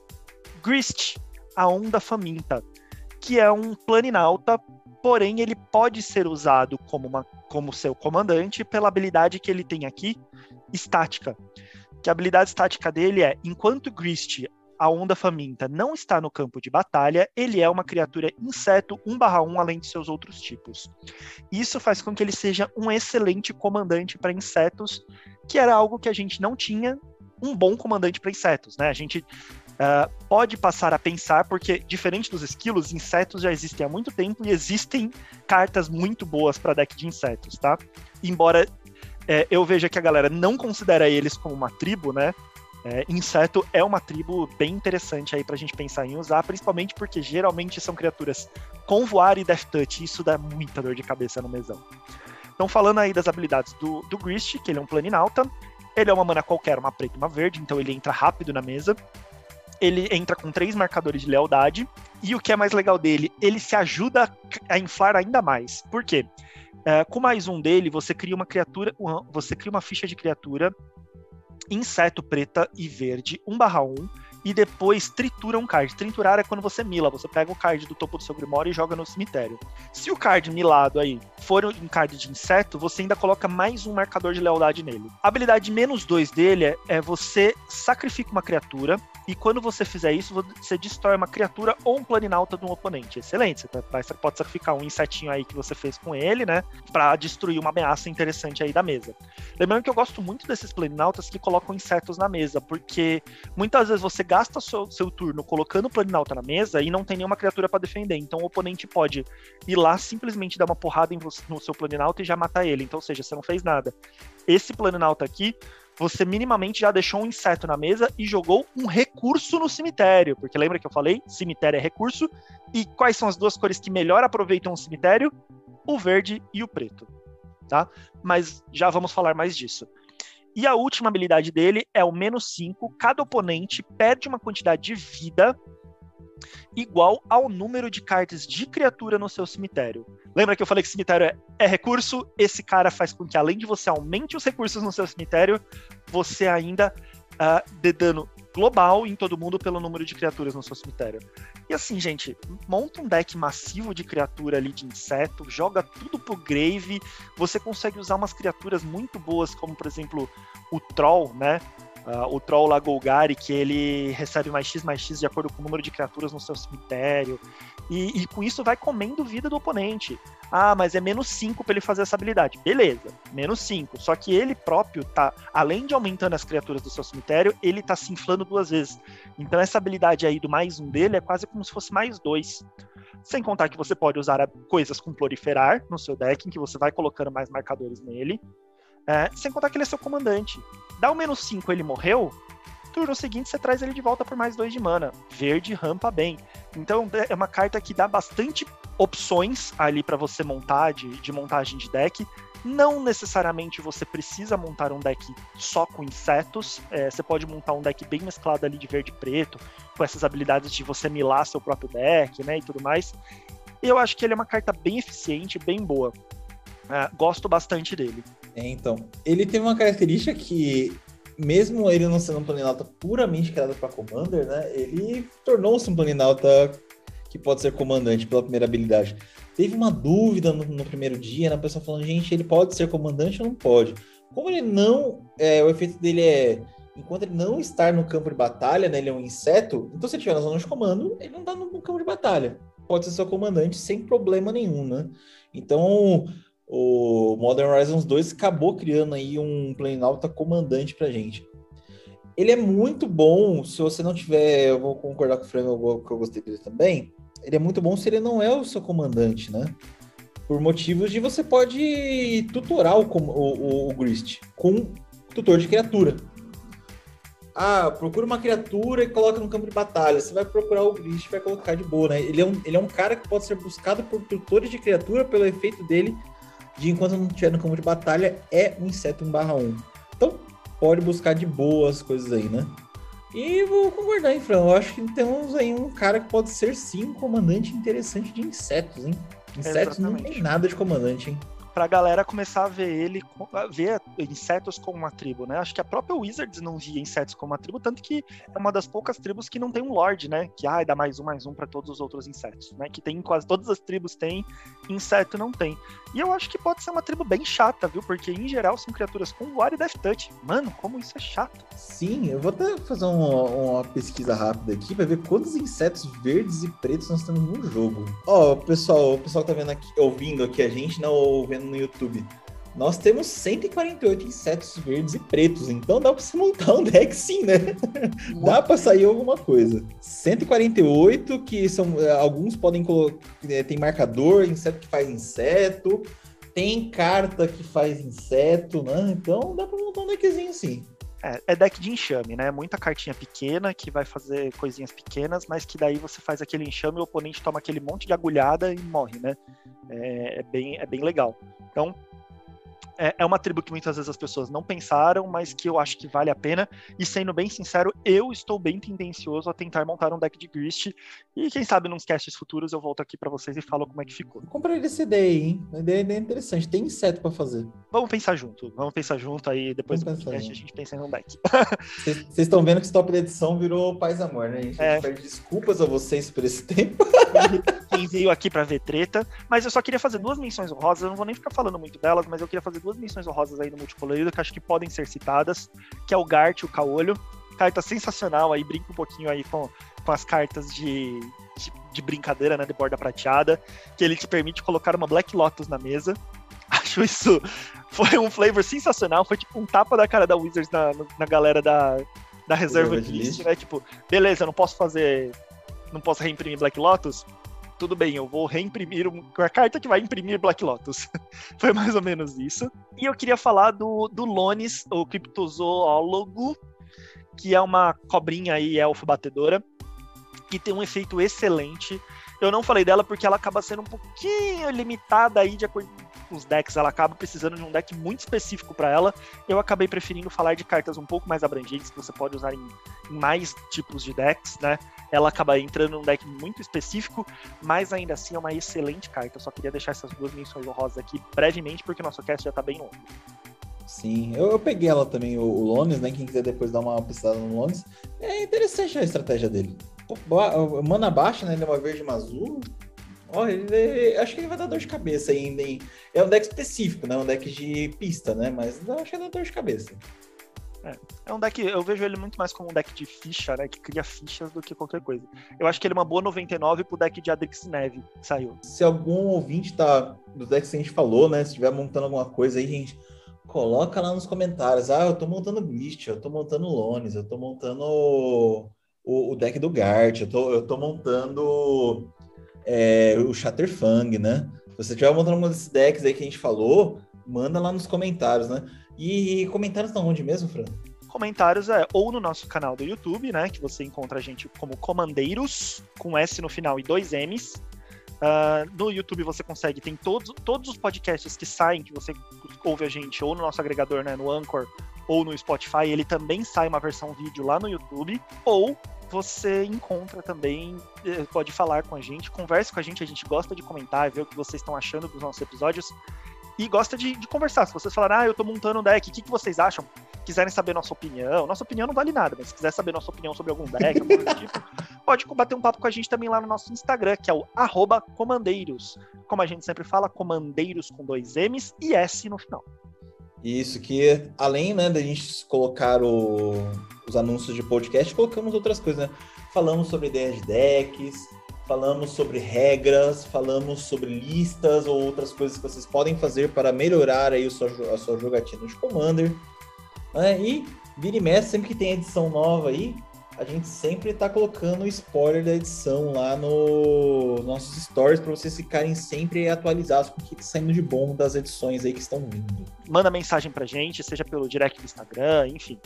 Grist, a Onda Faminta, que é um planinauta porém ele pode ser usado como, uma, como seu comandante pela habilidade que ele tem aqui, estática. Que a habilidade estática dele é, enquanto Grist, a onda faminta, não está no campo de batalha, ele é uma criatura inseto 1/1 além de seus outros tipos. Isso faz com que ele seja um excelente comandante para insetos, que era algo que a gente não tinha um bom comandante para insetos, né? A gente uh, pode passar a pensar, porque diferente dos esquilos, insetos já existem há muito tempo e existem cartas muito boas para deck de insetos, tá? Embora é, eu veja que a galera não considera eles como uma tribo, né? É, inseto é uma tribo bem interessante aí pra gente pensar em usar, principalmente porque geralmente são criaturas com voar e death touch, e isso dá muita dor de cabeça no mesão. Então, falando aí das habilidades do, do Grist, que ele é um planinauta, ele é uma mana qualquer, uma preta e uma verde, então ele entra rápido na mesa ele entra com três marcadores de lealdade. E o que é mais legal dele, ele se ajuda a inflar ainda mais. Por quê? É, com mais um dele, você cria uma criatura, você cria uma ficha de criatura, inseto preta e verde, 1/1, e depois tritura um card. Triturar é quando você mila, você pega o card do topo do seu Grimório e joga no cemitério. Se o card milado aí for um card de inseto, você ainda coloca mais um marcador de lealdade nele. A habilidade menos dois dele é, é você sacrifica uma criatura, e quando você fizer isso, você destrói uma criatura ou um planinauta de um oponente. Excelente. Você, tá, você pode sacrificar um insetinho aí que você fez com ele, né? Pra destruir uma ameaça interessante aí da mesa. Lembrando que eu gosto muito desses planinautas que colocam insetos na mesa, porque muitas vezes você gasta seu, seu turno colocando o planinauta na mesa e não tem nenhuma criatura para defender. Então o oponente pode ir lá simplesmente dar uma porrada no seu planinauta e já matar ele. Então, ou seja, você não fez nada. Esse planinauta aqui você minimamente já deixou um inseto na mesa e jogou um recurso no cemitério. Porque lembra que eu falei? Cemitério é recurso. E quais são as duas cores que melhor aproveitam o cemitério? O verde e o preto. Tá? Mas já vamos falar mais disso. E a última habilidade dele é o menos 5. Cada oponente perde uma quantidade de vida igual ao número de cartas de criatura no seu cemitério. Lembra que eu falei que cemitério é, é, recurso? Esse cara faz com que, além de você aumente os recursos no seu cemitério, você ainda uh, dê dano global em todo mundo pelo número de criaturas no seu cemitério. E assim, gente, monta um deck massivo de criatura ali de inseto, joga tudo pro grave, você consegue usar umas criaturas muito boas, como por exemplo o Troll, né? Uh, o Troll lá que ele recebe mais X mais X de acordo com o número de criaturas no seu cemitério. E, e com isso vai comendo vida do oponente. Ah, mas é menos 5 para ele fazer essa habilidade. Beleza, menos 5. Só que ele próprio tá, além de aumentando as criaturas do seu cemitério, ele tá se inflando duas vezes. Então essa habilidade aí do mais um dele é quase como se fosse mais dois. Sem contar que você pode usar coisas com proliferar no seu deck, em que você vai colocando mais marcadores nele. É, sem contar que ele é seu comandante. Dá o menos 5, ele morreu, turno seguinte você traz ele de volta por mais dois de mana. Verde rampa bem. Então é uma carta que dá bastante opções ali para você montar de, de montagem de deck. Não necessariamente você precisa montar um deck só com insetos. É, você pode montar um deck bem mesclado ali de verde e preto, com essas habilidades de você milar seu próprio deck, né, e tudo mais. Eu acho que ele é uma carta bem eficiente, bem boa. É, gosto bastante dele. É, então, ele tem uma característica que, mesmo ele não sendo um planinauta puramente criado para Commander, né, ele tornou-se um planinauta que pode ser comandante pela primeira habilidade. Teve uma dúvida no, no primeiro dia, né? A pessoa falando, gente, ele pode ser comandante ou não pode? Como ele não. É, o efeito dele é. Enquanto ele não estar no campo de batalha, né? Ele é um inseto. Então, se ele estiver na zona de comando, ele não está no campo de batalha. Pode ser seu comandante sem problema nenhum, né? Então, o Modern Horizons 2 acabou criando aí um Planalta comandante pra gente. Ele é muito bom, se você não tiver, eu vou concordar com o Frango, que eu gostei dele também ele é muito bom se ele não é o seu comandante, né? Por motivos de você pode tutorar o, o, o Grist com tutor de criatura. Ah, procura uma criatura e coloca no campo de batalha. Você vai procurar o Grist e vai colocar de boa, né? Ele é, um, ele é um cara que pode ser buscado por tutores de criatura pelo efeito dele de enquanto não estiver no campo de batalha, é um inseto 1/1. Então, pode buscar de boa as coisas aí, né? E vou concordar, hein, Fran? Eu acho que temos aí um cara que pode ser sim um comandante interessante de insetos, hein? Insetos Exatamente. não tem nada de comandante, hein? Pra galera começar a ver ele, ver insetos como uma tribo, né? Acho que a própria Wizards não via insetos como uma tribo, tanto que é uma das poucas tribos que não tem um Lorde, né? Que ah, dá mais um, mais um para todos os outros insetos, né? Que tem quase todas as tribos tem, inseto não tem. E eu acho que pode ser uma tribo bem chata, viu? Porque em geral são criaturas com voar e death touch. Mano, como isso é chato. Sim, eu vou até fazer uma, uma pesquisa rápida aqui para ver quantos insetos verdes e pretos nós temos no jogo. Ó, oh, pessoal, o pessoal tá vendo aqui, ouvindo aqui a gente, não ouvindo no YouTube. Nós temos 148 insetos verdes e pretos, então dá para você montar um deck sim, né? dá para sair alguma coisa. 148 que são eh, alguns podem colocar eh, tem marcador, inseto que faz inseto, tem carta que faz inseto, né? Então dá para montar um deckzinho sim. É, é, deck de enxame, né? Muita cartinha pequena que vai fazer coisinhas pequenas, mas que daí você faz aquele enxame e o oponente toma aquele monte de agulhada e morre, né? É, é bem, é bem legal. Então, é, é uma tribo que muitas vezes as pessoas não pensaram, mas que eu acho que vale a pena. E sendo bem sincero, eu estou bem tendencioso a tentar montar um deck de Grist. E quem sabe nos casts futuros eu volto aqui para vocês e falo como é que ficou. Comprei essa ideia, hein? A ideia é interessante. Tem inseto para fazer. Vamos pensar junto. Vamos pensar junto aí. Depois Vamos do podcast a gente pensa em um deck. Vocês estão vendo que esse top de edição virou paz amor, né? A gente é. pede desculpas a vocês por esse tempo. Quem veio aqui para ver treta. Mas eu só queria fazer duas menções honrosas. Eu não vou nem ficar falando muito delas, mas eu queria fazer duas menções honrosas aí no multicolorido que acho que podem ser citadas, que é o Gart, o Caolho. Carta sensacional aí, brinca um pouquinho aí com, com as cartas de, de, de brincadeira, né, de borda prateada, que ele te permite colocar uma Black Lotus na mesa. Acho isso foi um flavor sensacional, foi tipo um tapa da cara da Wizards na, na galera da, da reserva de list, né? Tipo, beleza, não posso fazer. Não posso reimprimir Black Lotus tudo bem, eu vou reimprimir uma carta que vai imprimir Black Lotus. Foi mais ou menos isso. E eu queria falar do, do Lones, o criptozoólogo, que é uma cobrinha aí, elfo batedora, que tem um efeito excelente. Eu não falei dela porque ela acaba sendo um pouquinho limitada aí de acordo os decks, ela acaba precisando de um deck muito específico para ela. Eu acabei preferindo falar de cartas um pouco mais abrangentes, que você pode usar em, em mais tipos de decks, né? Ela acaba entrando num deck muito específico, mas ainda assim é uma excelente carta. Eu só queria deixar essas duas menções honrosas aqui brevemente, porque o nosso cast já tá bem longo. Sim, eu, eu peguei ela também, o, o Lones, né? Quem quiser depois dar uma pistada no Lones. É interessante a estratégia dele. mana baixa, né? Ele é uma verde uma azul. Ele, acho que ele vai dar dor de cabeça ainda, hein? É um deck específico, né? Um deck de pista, né? Mas acho que dá dor de cabeça. É, é um deck, eu vejo ele muito mais como um deck de ficha, né? Que cria fichas do que qualquer coisa. Eu acho que ele é uma boa 99 pro deck de Adrix Neve que saiu. Se algum ouvinte tá do deck que a gente falou, né? Se estiver montando alguma coisa aí, gente, coloca lá nos comentários. Ah, eu tô montando Beast, eu tô montando Lones, eu tô montando o, o, o deck do Gart, eu tô, eu tô montando é, o Shatterfang, né? Se você tiver montando um desses decks aí que a gente falou, manda lá nos comentários, né? E comentários da onde mesmo, Fran? comentários é ou no nosso canal do YouTube, né? Que você encontra a gente como Comandeiros, com S no final e dois M's. Uh, no YouTube você consegue, tem todos, todos os podcasts que saem, que você ouve a gente, ou no nosso agregador, né, no Anchor, ou no Spotify, ele também sai uma versão vídeo lá no YouTube, ou você encontra também, eh, pode falar com a gente, converse com a gente, a gente gosta de comentar, ver o que vocês estão achando dos nossos episódios e gosta de, de conversar. Se vocês falarem, ah, eu tô montando um deck, o que, que vocês acham? Quiserem saber nossa opinião, nossa opinião não vale nada, mas se quiser saber nossa opinião sobre algum deck, algum tipo, pode bater um papo com a gente também lá no nosso Instagram, que é o comandeiros. Como a gente sempre fala, comandeiros com dois M's e S no final. Isso, que além né, da gente colocar o, os anúncios de podcast, colocamos outras coisas, né? Falamos sobre ideias de decks, falamos sobre regras, falamos sobre listas ou outras coisas que vocês podem fazer para melhorar aí a sua, a sua jogatina de Commander. Né? E vira e mexe, sempre que tem edição nova aí, a gente sempre está colocando spoiler da edição lá no nossos stories para vocês ficarem sempre atualizados com o que está saindo de bom das edições aí que estão vindo. Manda mensagem pra gente, seja pelo direct do Instagram, enfim.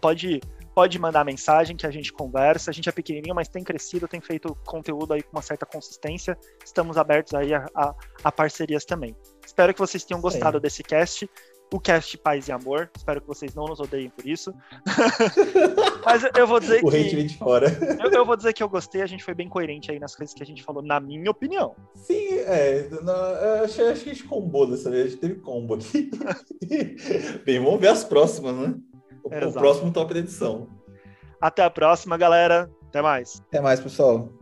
Pode, pode mandar mensagem que a gente conversa. A gente é pequenininho, mas tem crescido, tem feito conteúdo aí com uma certa consistência. Estamos abertos aí a, a, a parcerias também. Espero que vocês tenham gostado desse cast o cast Paz e Amor. Espero que vocês não nos odeiem por isso. Mas eu vou dizer o que. Hate de fora. Eu, eu, vou dizer que eu gostei, a gente foi bem coerente aí nas coisas que a gente falou, na minha opinião. Sim, é. eu acho, acho que a gente combou dessa vez, a gente teve combo aqui. bem, vamos ver as próximas, né? O, o próximo top da edição. Até a próxima, galera. Até mais. Até mais, pessoal.